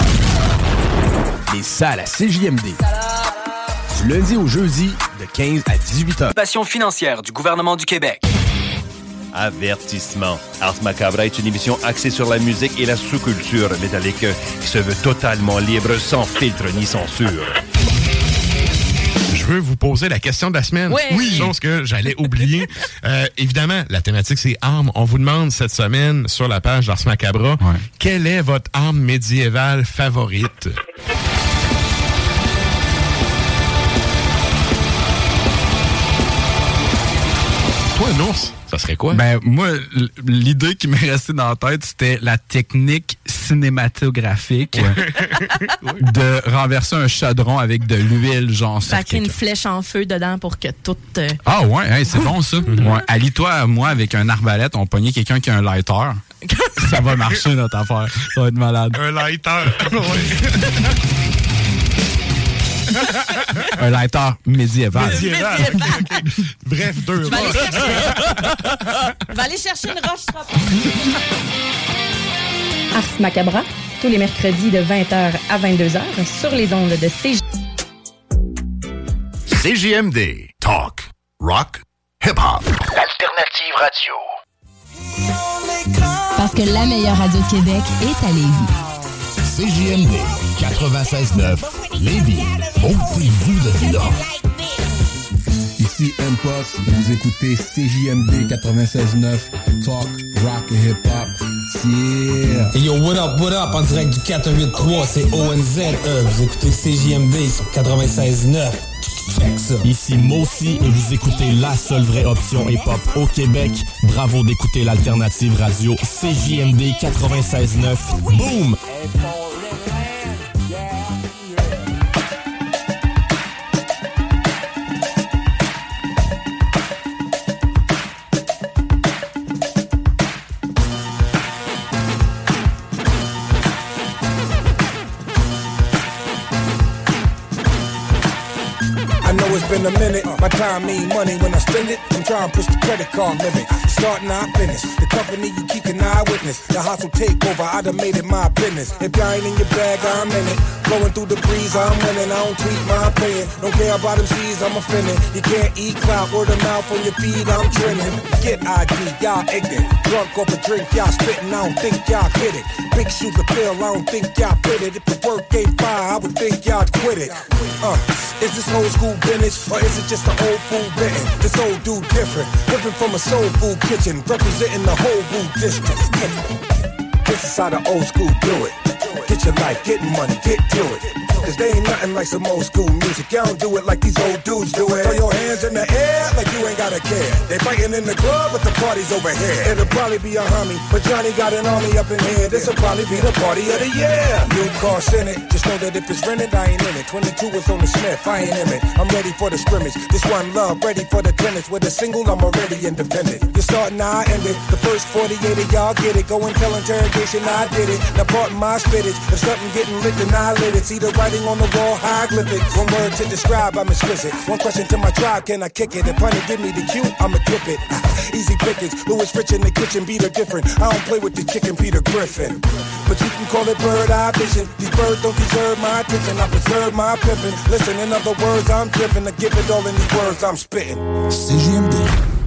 Les salles à CJMD. Du lundi au jeudi, de 15 à 18 heures. Passion financière du gouvernement du Québec. Avertissement. Ars Macabra est une émission axée sur la musique et la sous-culture métallique qui se veut totalement libre, sans filtre ni censure. Je veux vous poser la question de la semaine. Ouais. Oui. Chose que j'allais oublier. *laughs* Euh, évidemment, la thématique, c'est armes. On vous demande cette semaine sur la page d'Ars Macabra, quelle est votre arme médiévale favorite? Toi, Nours, ça serait quoi? Ben, moi, l'idée qui m'est restée dans la tête, c'était la technique cinématographique *laughs* de renverser un chaudron avec de l'huile, genre Sacrer une flèche en feu dedans pour que tout. euh, Ah ouais, hey, c'est bon ça. Ouais. Ali-toi, moi, avec un arbalète, on pognait quelqu'un qui a un lighter. *laughs* Ça va marcher, notre affaire. Ça va être malade. Un lighter. *laughs* Un lighter médiéval. Médiéval. *laughs* Bref, deux Je vais aller roches. chercher- Je vais aller chercher une roche. Ars Macabra, tous les mercredis de 20h à 22h sur les ondes de CJ. CJMD. Talk. Rock. Hip-hop. Alternative radio. Parce que la meilleure radio de Québec est à Lévis. CJMD 96.9 Lévis. Ôtez-vous de là. Ici M-Post et vous écoutez CJMD 96.9 Talk, Rock et Hip Hop. Yeah! Hey yo, what up, what up, en direct du 483, c'est ONZE, vous écoutez CJMD sur 96.9. Ici Mossy et vous écoutez la seule vraie option hip-hop au Québec. Bravo d'écouter l'alternative radio CJMD 96.9. Boom! Been a minute. My time mean money when I spend it. I'm trying to push the credit card limit. Starting, I finish. The company you keep an eye witness. The hustle take over. I done made it my business. If y'all ain't in your bag, I'm in it. Blowing through the breeze, I'm winning. I don't tweet my opinion. Don't care about them C's, I'm offended. You can't eat clout, word of mouth on your feed, I'm trending. Get ID, y'all ignorant. Drunk off a drink, y'all spitting, I don't think y'all get it. Big shoes to fill, I don't think y'all fit it. If the work ain't fire, I would think y'all quit it. Uh, is this old school vintage, or is it just an old fool bitten? This old dude different, living from a soul food kitchen, representing the whole food district. This is how the old school do it. Get your life, get money, get to it. Cause they ain't nothing like some old school music. Y'all don't do it like these old dudes do it. Throw your hands in the air like you ain't gotta care. They fighting in the club, but the party's over here. It'll probably be a homie, but Johnny got an army up in here. This'll probably be the party of the year. New car Senate, just know that if it's rented, I ain't in it. 22 is on the Smith, I ain't in it. I'm ready for the scrimmage. This one love, ready for the tennis. With a single, I'm already independent. You're starting, I end it. The first 48 of y'all get it. Go and tell interrogation, I did it. Now pardon my spittage. If something getting lit, then I lit it. See the writing on the wall, hieroglyphics. One word to describe, I'm exquisite. One question to my tribe, can I kick it? If honey give me the cue, I'ma clip it. *laughs* Easy pickings. Louis Rich in the kitchen, beat her different. I don't play with the chicken, Peter Griffin. But you can call it bird eye vision. These birds don't deserve my attention. I preserve my pimpin'. Listen, in other words, I'm driven to give it all in these words I'm spitting. CJMD.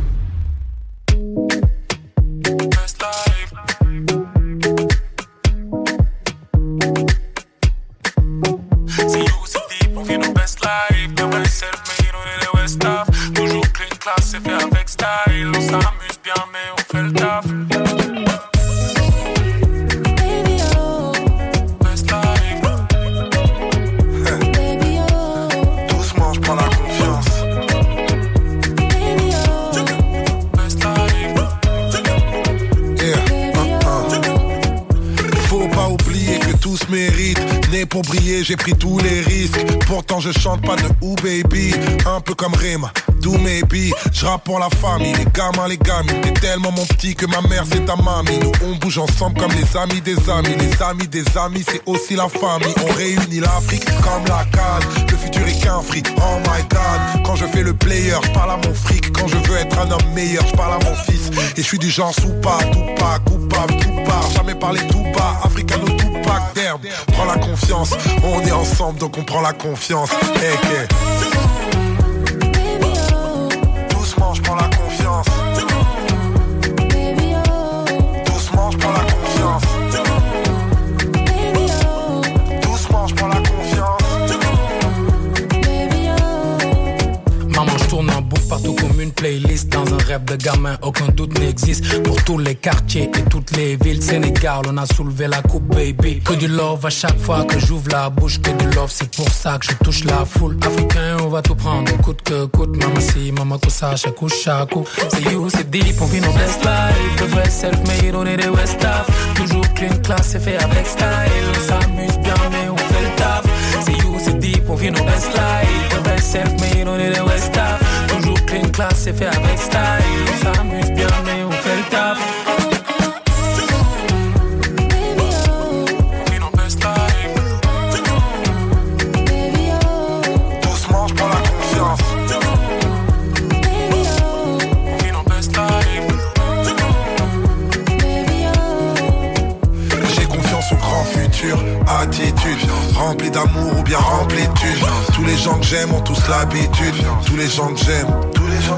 Je chante pas de ou baby. Un peu comme Rema, do maybe. Je pour la famille, les gamins, les gamines. T'es tellement mon petit que ma mère c'est ta mamie. Nous on bouge ensemble comme les amis des amis. Les amis des amis, c'est aussi la famille. On réunit l'Afrique comme la canne. Le futur est qu'un fric, oh my god. Quand je fais le player, je parle à mon fric. Quand je veux être un homme meilleur, je parle à mon fils. Et je suis du genre sous pas, tout pas, coupable, tout part. Jamais parler tout bas, africano pack. Prends la confiance, on est ensemble donc on prend la confiance. Hey, hey. Playlist Dans un rêve de gamin, aucun doute n'existe. Pour tous les quartiers et toutes les villes Sénégal, on a soulevé la coupe, baby. Que du love à chaque fois que j'ouvre la bouche Que du love, c'est pour ça que je touche la foule. Africain, on va tout prendre, coûte que coûte. Maman si, maman que ça, chaque coup, chaque coup. C'est you, c'est deep, on vit nos best life De vrai self-made, on est des West Staff. Toujours clean class, c'est fait avec style. On s'amuse bien, mais on fait le taf. C'est you, c'est deep, on vit nos best life De vrai self-made, on est des West Staff Clean class, c'est fait avec style. S'amuse bien, rempli d'amour ou bien rempli de. Tous les gens que j'aime ont tous l'habitude. Tous les gens que j'aime,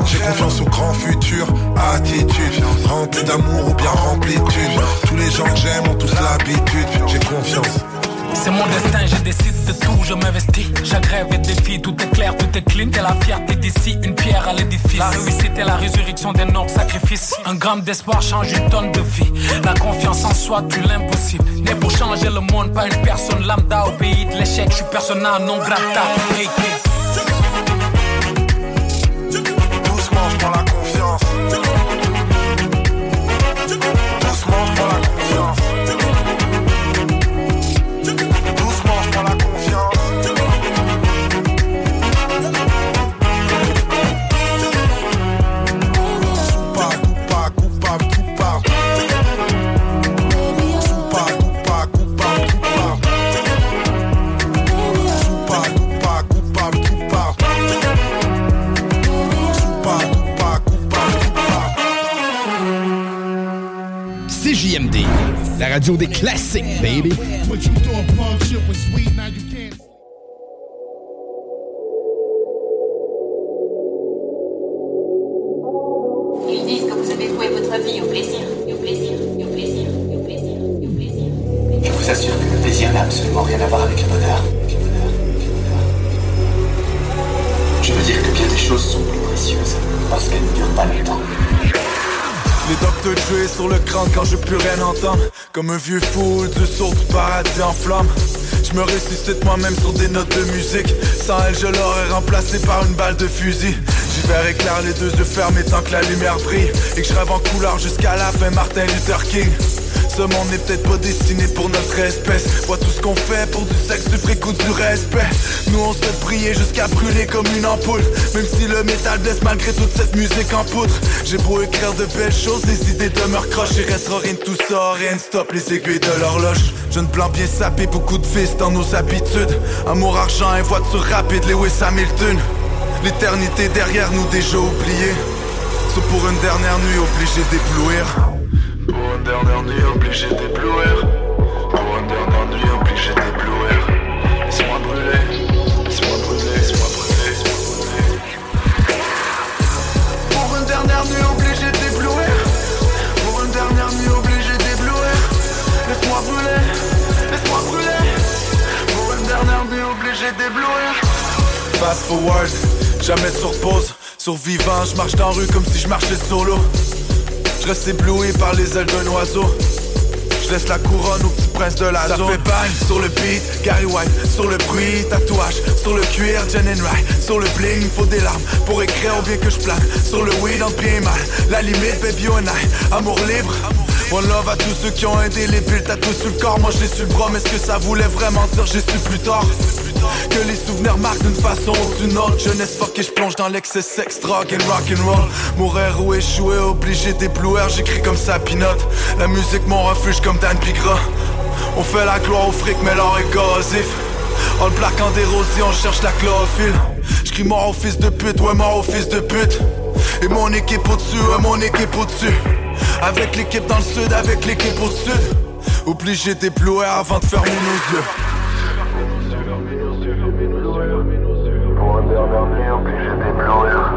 j'ai confiance au grand futur. Attitude, rempli d'amour ou bien rempli de. Tous les gens que j'aime ont tous l'habitude. J'ai confiance. C'est mon destin, je décide de tout, je m'investis. Chaque rêve est défi, tout est clair, tout est clean. T'es la fierté d'ici, une pierre à l'édifice. La réussite est la résurrection des nobles sacrifices. Un gramme d'espoir change une tonne de vie. La confiance en soi tue l'impossible. Né pour changer le monde, pas une personne lambda au pays de l'échec. Je suis personnel non grata. Hey, Doucement, je prends la confiance. Radio des classiques, baby. Ils disent que vous avez voué votre vie au plaisir, et au plaisir, et au plaisir, et au plaisir, et au plaisir. Je vous assure que le plaisir n'a absolument rien à voir avec le bonheur. Je veux dire que bien des choses sont plus précieuses parce qu'elles ne durent pas le docteurs tués sur le crâne quand je peux rien entendre. Comme un vieux fou du saut du paradis en flammes Je me ressuscite moi-même sur des notes de musique. Sans elle je l'aurais remplacé par une balle de fusil. J'y verrai clair les deux yeux fermés tant que la lumière brille. Et que je rêve en couleur jusqu'à la fin Martin Luther King ce monde n'est peut-être pas destiné pour notre espèce. Vois tout ce qu'on fait pour du sexe, du fric ou du respect. Nous on se fait jusqu'à brûler comme une ampoule. Même si le métal blesse malgré toute cette musique en poudre J'ai beau écrire de belles choses, les idées demeurent croches. Il restera rien de tout ça, rien ne stoppe les aiguilles de l'horloge. Jeune blanc bien sapé, beaucoup de fils dans nos habitudes. Amour, argent et voiture rapide, Lewis Hamilton. L'éternité derrière nous déjà oubliée. Sauf pour une dernière nuit obligé d'éblouir dernière nuit obligé d'éblouir Pour une dernière nuit obligé d'éblouir Laisse-moi brûler Laisse-moi brûler Laisse-moi brûler Pour une dernière nuit obligé d'éblouir Pour une dernière nuit obligé d'éblouir Laisse-moi brûler Laisse-moi brûler. Pour une dernière nuit obligé d'éblouir Fast forward Jamais sur pause. Survivant, je marche dans la rue comme si je marchais solo je reste ébloui par les ailes d'un oiseau. Je laisse la couronne au petit prince de la zone. Ça fait bang sur le beat, Gary White Sur le bruit, tatouage Sur le cuir, Jen and Rye Sur le bling, il faut des larmes Pour écrire ou bien que je plane. Sur le weed, en bien et mal La limite, baby I Amour libre One love à tous ceux qui ont aidé les bulles Tatou sur le corps, moi je l'ai su le bras Mais est-ce que ça voulait vraiment dire j'ai su plus tard. Que les souvenirs marquent d'une façon ou d'une autre. Jeunesse fuck et je plonge dans l'excès sex, drug and rock'n'roll Mourir ou échouer, obligé d'éblouir J'écris comme ça pinote. La musique mon refuge comme Dan Pigra On fait la gloire au fric mais l'or est corrosif. En le plaquant des on cherche la chlorophylle. J'cris mort au fils de pute, ouais mort au fils de pute. Et mon équipe au-dessus, ouais mon équipe au-dessus Avec l'équipe dans le sud, avec l'équipe au sud. Obligé d'éblouir avant de fermer nos yeux. Pour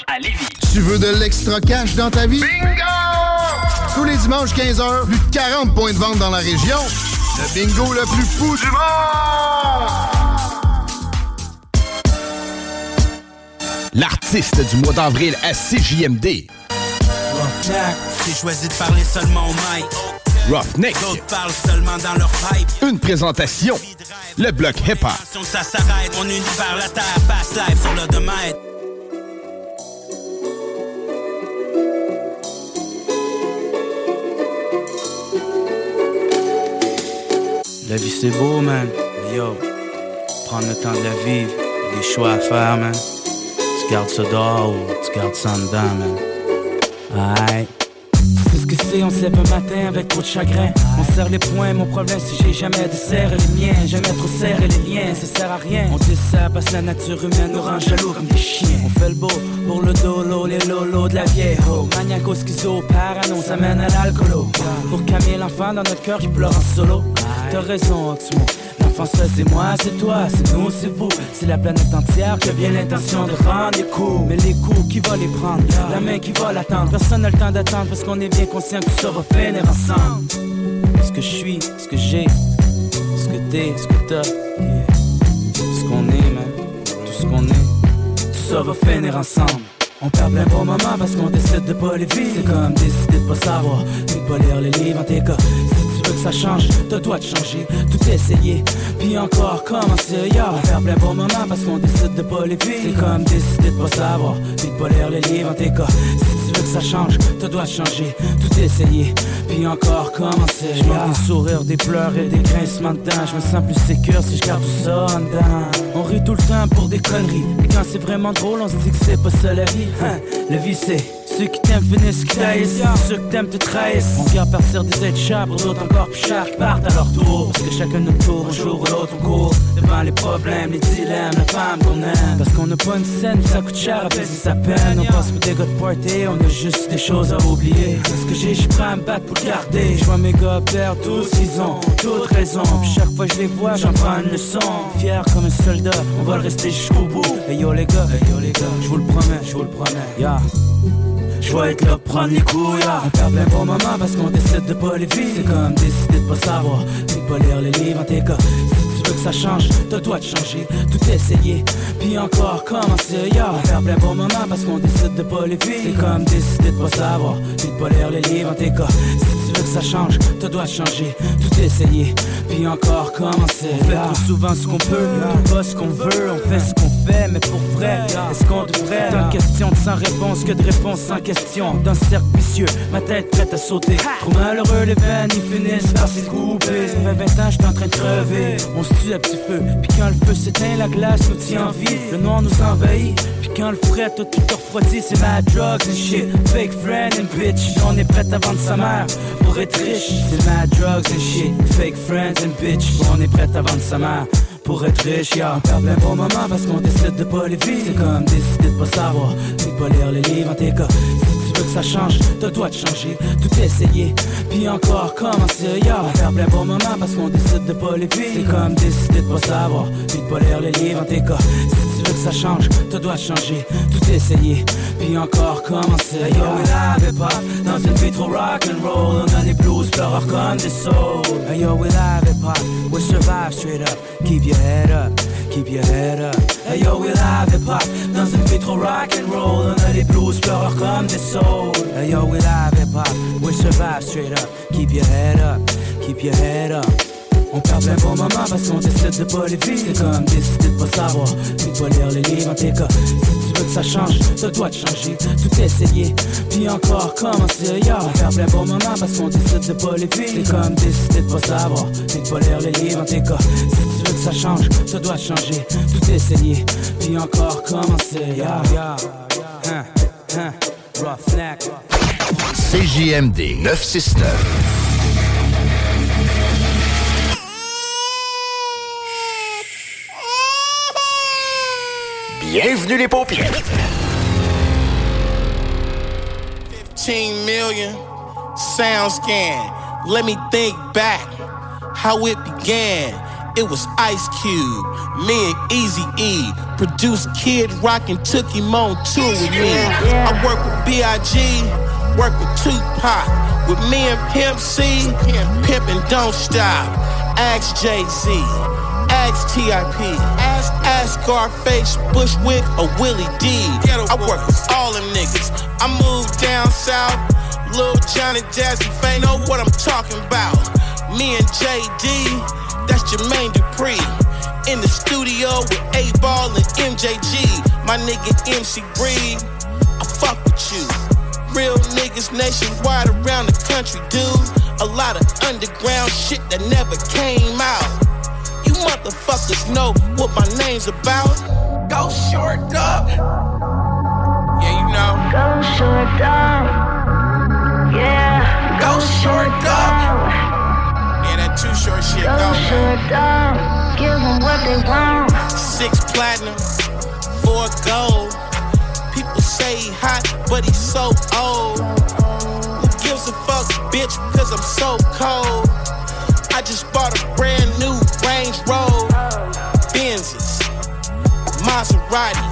Saint-Georges à Lévis. Tu veux de l'extra cash dans ta vie? Bingo! Tous les dimanches 15h, plus de 40 points de vente dans la région. Le bingo le plus fou du monde! L'artiste du mois d'avril à CJMD. Roughneck, j'ai choisi de parler seulement au mic. Roughneck. D'autres parlent seulement dans leur pipe. Une présentation. Le bloc hip-hop. Ça s'arrête, mon univers, la terre, passe live sur le domaine. La vie c'est beau, man. Yo, prendre le temps de la vivre, des choix à faire, man. Tu gardes ça dehors ou tu gardes ça en dedans, man. Aïe. C'est ce que c'est, on se lève un matin avec trop de chagrin. On serre les poings, mon problème si j'ai jamais de serre les miens. Jamais trop serré les liens, ça sert à rien. On dessert parce que la nature humaine nous rend jaloux comme des chiens. On fait le beau pour le dolo, les lolos de la vieille ho. Maniaco, schizo, parano, ça mène à l'alcoolo. Pour calmer l'enfant dans notre cœur qui pleure en solo. T'as raison, Oxmo. L'enfant ça c'est moi, c'est toi, c'est nous, c'est vous. C'est la planète entière qui a bien l'intention de rendre des coups. Mais les coups, qui va les prendre La main qui va l'attendre. Personne n'a le temps d'attendre parce qu'on est bien conscient que tout ça va finir ensemble. Ce que je suis, ce que j'ai Ce que t'es, ce que t'as. Ce qu'on est, man Tout ce qu'on est Tout ça va finir ensemble. On perd plein bon moment parce qu'on décide de pas les vivre. C'est comme décider de pas savoir de pas lire les livres en tes cas Ça change, t'as toi de changer Tout essayer, puis encore commencer. On perd plein bon moment parce qu'on décide de pas les vivre. C'est comme décider de pas savoir Puis de pas lire les livres en tes cas Si tu veux que ça change, t'as doit de changer Tout essayer, puis encore commencer Je yeah. des sourires, des pleurs et des grincements de dents. Je me sens plus sécure si je garde tout ça en dedans. On rit tout le temps pour des conneries. Et quand c'est vraiment drôle, on se dit que c'est pas ça la vie. Hein, La vie c'est ceux qui t'aiment finissent qui Ceux que t'aimes te trahissent. On vient partir des aides pour d'autres encore plus chers qui partent à leur tour Parce que chacun notre tour, un jour ou l'autre on court. Devant les problèmes, les dilemmes, la femme qu'on aime. Parce qu'on n'a pas une scène, ça coûte cher à payer sa peine. On passe pour des gars de party, on a juste des choses à oublier. Ce que j'ai, je prends à me battre pour le garder. Je vois mes gars perdre tous, ils ont toute raison. Puis chaque fois que je les vois, j'en prends une leçon. Fier comme un soldat, on va le rester jusqu'au bout. Hey yo les gars, hey yo les gars, je vous le promets, je vous le promets, yeah je vais être là prendre les couilles yeah. On perd plein bon moment parce qu'on décide de pas les vivre. C'est comme décider de pas savoir de pas lire les livres. En tes cas Si tu veux que ça change, t'as toi de changer Tout essayer, puis encore commencer yeah. On perd plein bon moment parce qu'on décide de pas les vivre. C'est comme décider de pas savoir de pas lire les livres. En tes cas Si tu veux que ça change, t'as doit de changer Tout essayer, puis encore commencer On fait trop souvent ce qu'on peut, pas ce qu'on veut On fait ce qu'on mais pour vrai Est-ce qu'on devrait? Tant de questions sans réponse que de réponses sans question. D'un cercle vicieux, ma tête prête à sauter. Trop malheureux, les veines ils finissent par s'y couper. Ça fait 20 ans, j'étais en train de crever. On se tue à petit feu, puis quand le feu s'éteint La glace nous tient le noir nous envahit. Puis quand le frais, tout tout refroidi C'est ma drugs and shit, fake friend and bitch On est prête à vendre sa mère pour être riche. C'est ma drugs and shit, fake friends and bitch On est prête à vendre sa mère pour être riche, y'a on perd plein bon moment parce qu'on décide de pas les vivre. C'est comme décider de pas savoir, de pas lire les livres. En tes cas Si tu veux que ça change, t'as toi de changer, tout essayer, puis encore commencer, y'a on perd plein moment parce qu'on décide de pas les vivre. C'est comme décider de pas savoir, puis de pas lire les livres. En tes cas Ça change, t'as doit changer, tout essayer, puis encore commencer, yo we live hip hop, dans une vie trop rock'n'roll On a des blues, pleureurs comme des souls yo we live hip hop, we survive straight up, keep your head up, keep your head up. Hey yo, we live hip hop dans une vie trop rock and roll. On a des blues pleureurs comme des souls. Hey yo, we live hip hop, we survive straight up. Keep your head up, keep your head up. On perd plein bon moment parce qu'on décide de pas les vivre C'est comme décider de pas savoir Puis de pas lire les livres en Si tu veux que ça change, ça doit de changer Tout essayer, puis encore commencer yeah. On perd plein bon moment parce qu'on décide de pas les vivre C'est comme décider de pas savoir Puis de pas lire les livres en Si tu veux que ça change, ça doit de changer Tout essayer, puis encore commencer yeah. Yeah. Hein. CJMD 969. Bienvenue les paupières. 15 million SoundScan. Let me think back how it began. It was Ice Cube, me and Easy E. Produced Kid Rock and took him on tour with me. I work with B.I.G., work with Tupac. With me and Pimp C, Pimpin' Don't Stop. Ask Jay-Z, ask T.I.P., ask, ask Scarface, Bushwick, or Willie D. I work with all them niggas. I moved down south, Lil Johnny Jazze Pha know what I'm talking about. Me and JD, that's Jermaine Dupri. In the studio with 8Ball and MJG. My nigga MC Breed, I fuck with you. real niggas nationwide around the country, dude. A lot of underground shit that never came out. You motherfuckers know what my name's about. Go short up. Yeah, you know. Go short up. Yeah. Go short up. Yeah, that too short shit. Go, go short up. Give them what they want. Six platinum, four gold. People say he hot, but he's so old. Who gives a fuck, bitch? Cause I'm so cold. I just bought a brand new Range Rover, Benzes, Maserati.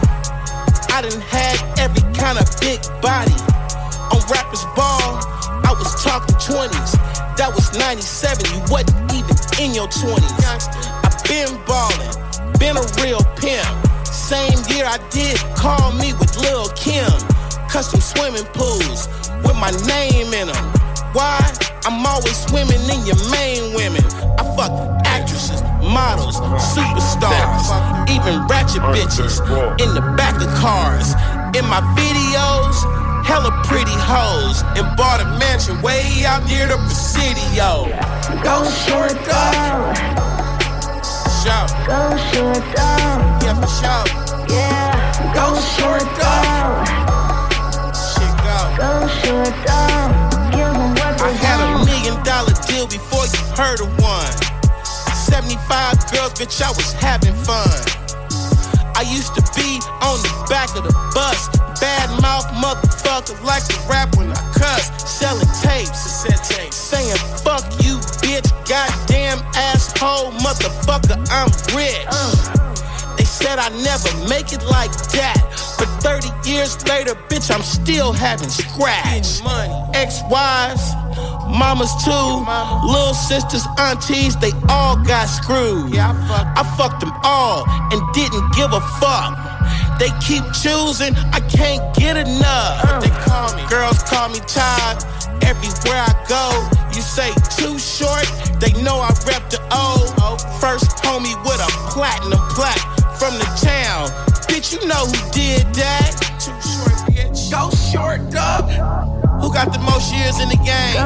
I done had every kind of big body. On rappers ball, I was talking 20s. That was 97, you wasn't even in your 20s. I been ballin', been a real pimp. Same year I did call me with Lil Kim. Custom swimming pools with my name in them. Why? I'm always swimming in your main women. I fuck actresses, models, superstars, even ratchet bitches in the back of cars. In my videos, hella pretty hoes, and bought a mansion way out near the Presidio. Go short up. Show. Go short up. Yeah, for sure. Yeah. Go short up. Shit go. Go short up. Deal before you heard of one. 75 girls, bitch, I was having fun. I used to be on the back of the bus. Bad mouth motherfucker like to rap when I cuss. Selling tapes, saying fuck you, bitch. Goddamn asshole, motherfucker, I'm rich. They said I never make it like that. But 30 years later, bitch, I'm still having scratch. Ex-wives, mamas too, little sisters, aunties, they all got screwed. I fucked them all and didn't give a fuck. They keep choosing, I can't get enough. They call me. Girls call me Todd. Everywhere I go, you say too short, they know I rep the O. First homie with a platinum plaque from the town. Bitch, you know who did that? Too short, bitch. Go short up. Who got the most years in the game?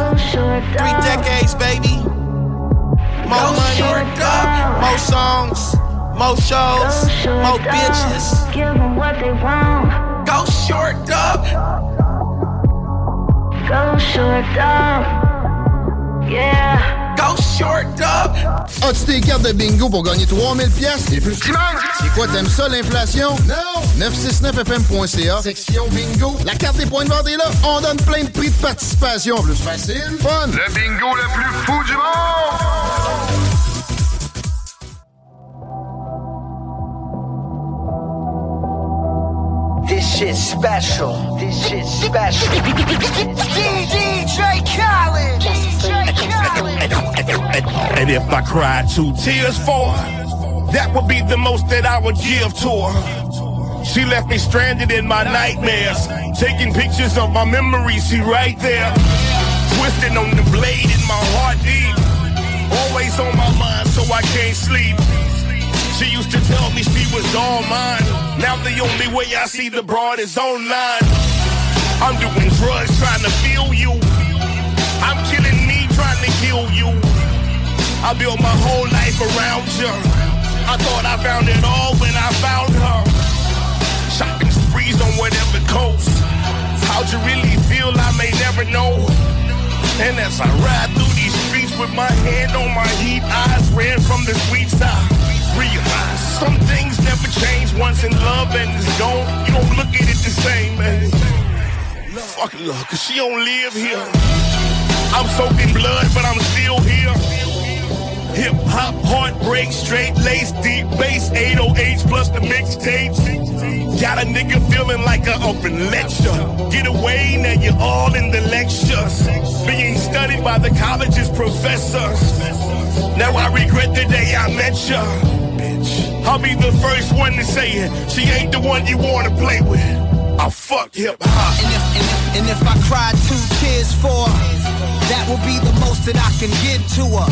Three decades, baby. More money, uh, more songs, more shows, more bitches. Give them what they want. Go short up. Go short up. Yeah. Go short up. As-tu tes cartes de bingo pour gagner 3000 pièces et plus? C'est quoi, t'aimes ça, l'inflation? Non! 969fm.ca, section bingo. La carte des points de vente est là. On donne plein de prix de participation. Plus facile, fun. Le bingo le plus fou du monde! This shit's special. This shit's special. DJ Khaled. DJ. And if I cried two tears for her, that would be the most that I would give to her. She left me stranded in my nightmares, taking pictures of my memories. She right there, twisting on the blade in my heart deep. Always on my mind, so I can't sleep. She used to tell me she was all mine. Now the only way I see the broad is online. I'm doing drugs trying to feel you. I'm killing me trying to kill you. I built my whole life around you. I thought I found it all when I found her. Shopping sprees on whatever coast. How'd you really feel? I may never know. And as I ride through these streets with my hand on my heat, eyes ran from the sweet side. Once in love and it's gone. You don't look at it the same, man. Fuck love, cause she don't live here. I'm soaking blood, but I'm still here. Hip hop, heartbreak, straight lace, deep bass, 808s plus the mixtapes. Got a nigga feeling like a open lecture. Get away, now you're all in the lectures. Being studied by the college's professors. Now I regret the day I met ya. Bitch, I'll be the first one to say it. She ain't the one you wanna play with. I fuck hip hop. And if, and, if, and if I cried two tears for that will be the most that I can give to her.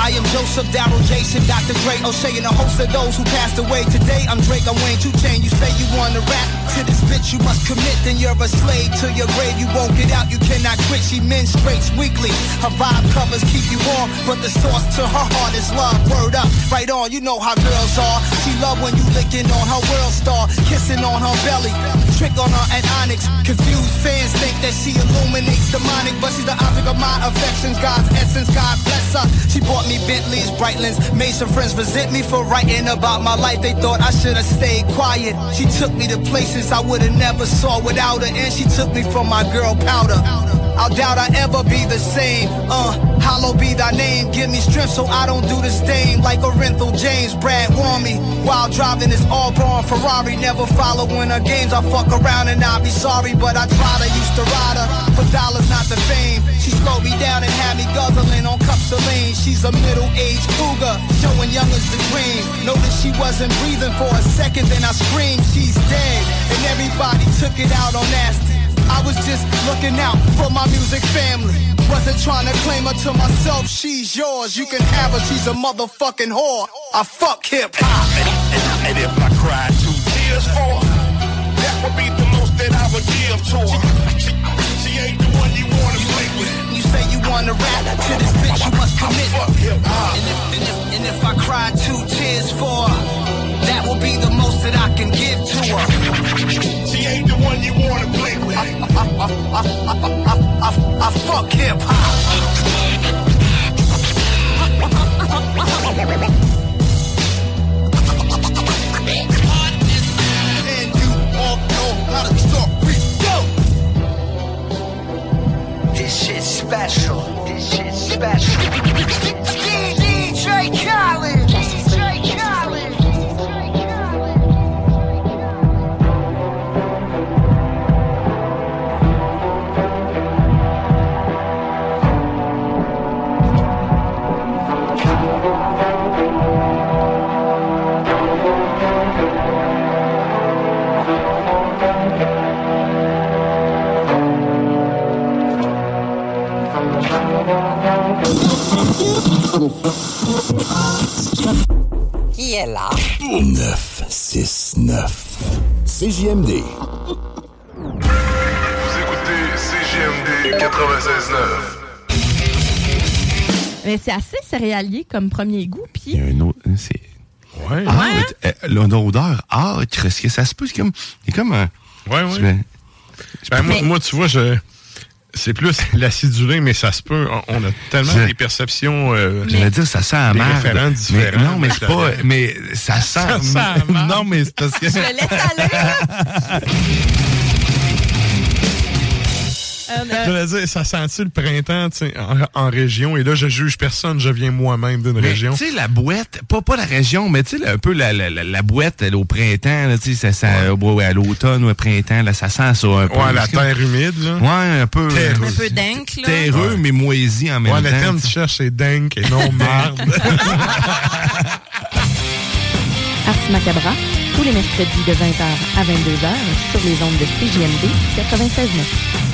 I am Joseph, Daryl, Jason, Dr. Dre, O'Shea, and a host of those who passed away. Today, I'm Drake, I'm Wayne, 2 Chain. You say you wanna rap to this bitch, you must commit. Then you're a slave to your grave. You won't get out, you cannot quit. She menstruates weekly. Her vibe covers keep you warm, but the source to her heart is love. Word up, right on. You know how girls are. She love when you licking on her world star, kissing on her belly. Trick on her and onyx. Confused fans think that she illuminates demonic, but she's the object of my affections. God's essence, God bless her. She bought me Bentleys, Breitlings, made some friends resent me for writing about my life. They thought I should have stayed quiet. She took me to places I would have never saw without her, and she took me from my girl powder. I doubt I ever be the same. Uh, hollow be thy name. Give me strength so I don't do this thing like Orenthal James. Brad warn me while driving this all-born Ferrari. Never following her games. I fuck around and I'll be sorry, but I try to used to ride her for dollars, not the fame. She slowed me down and had me guzzling on cups of lean. She's a middle-aged cougar, showing young as the dream. Noticed she wasn't breathing for a second, then I screamed, she's dead. And everybody took it out on nasty. I was just looking out for my music family. Wasn't trying to claim her to myself. She's yours. You can have her. She's a motherfucking whore. I fuck hip hop. And, and if I cried two tears for her, that would be the most that I would give to her. She, she ain't the one you wanna play with. You say you wanna rap to this bitch, you must commit. And if, and, if, and if I cry two tears for her, that will be the most that I can give to her. She ain't the one you wanna play with. I, I, I, I, I, I fuck hip hop. CJMD. Vous écoutez CGMD 96.9. Mais c'est assez céréalier comme premier goût. Puis Il y a un autre. C'est. Ouais. Ah, euh, L'odeur âcre, est-ce que ça se peut? C'est comme. A comme un. Ouais, ouais. Je vais- Ben, moi, moi, tu vois, je. C'est plus *laughs* l'acidulé, mais ça se peut. On a tellement Je- des perceptions. euh, J'allais dire, ça sent à merde. Mais- non, mais c'est pas. Mais ça sent. *laughs* Ça sent non, mais c'est parce que. Je le laisse aller. *laughs* Euh, J'allais dire, ça sent-tu le printemps tu sais, en, en région? Et là, je juge personne, je viens moi-même d'une région. Tu sais, la boîte, pas, pas la région, mais tu sais, un peu la, la, la, la boîte elle, au printemps, là, tu sais, ça sent, au- à l'automne ou au printemps, là, ça sent ça un peu. Ouais, la terre humide, là. Ouais, un peu. Terreux. un peu dingue, là. Terreux, mais moisi en même Ouais, temps. le terme que tu cherches, c'est dingue et non marde. *laughs* Ars Macabra, tous les mercredis de 20h à 22h sur les ondes de CJMD 96.9.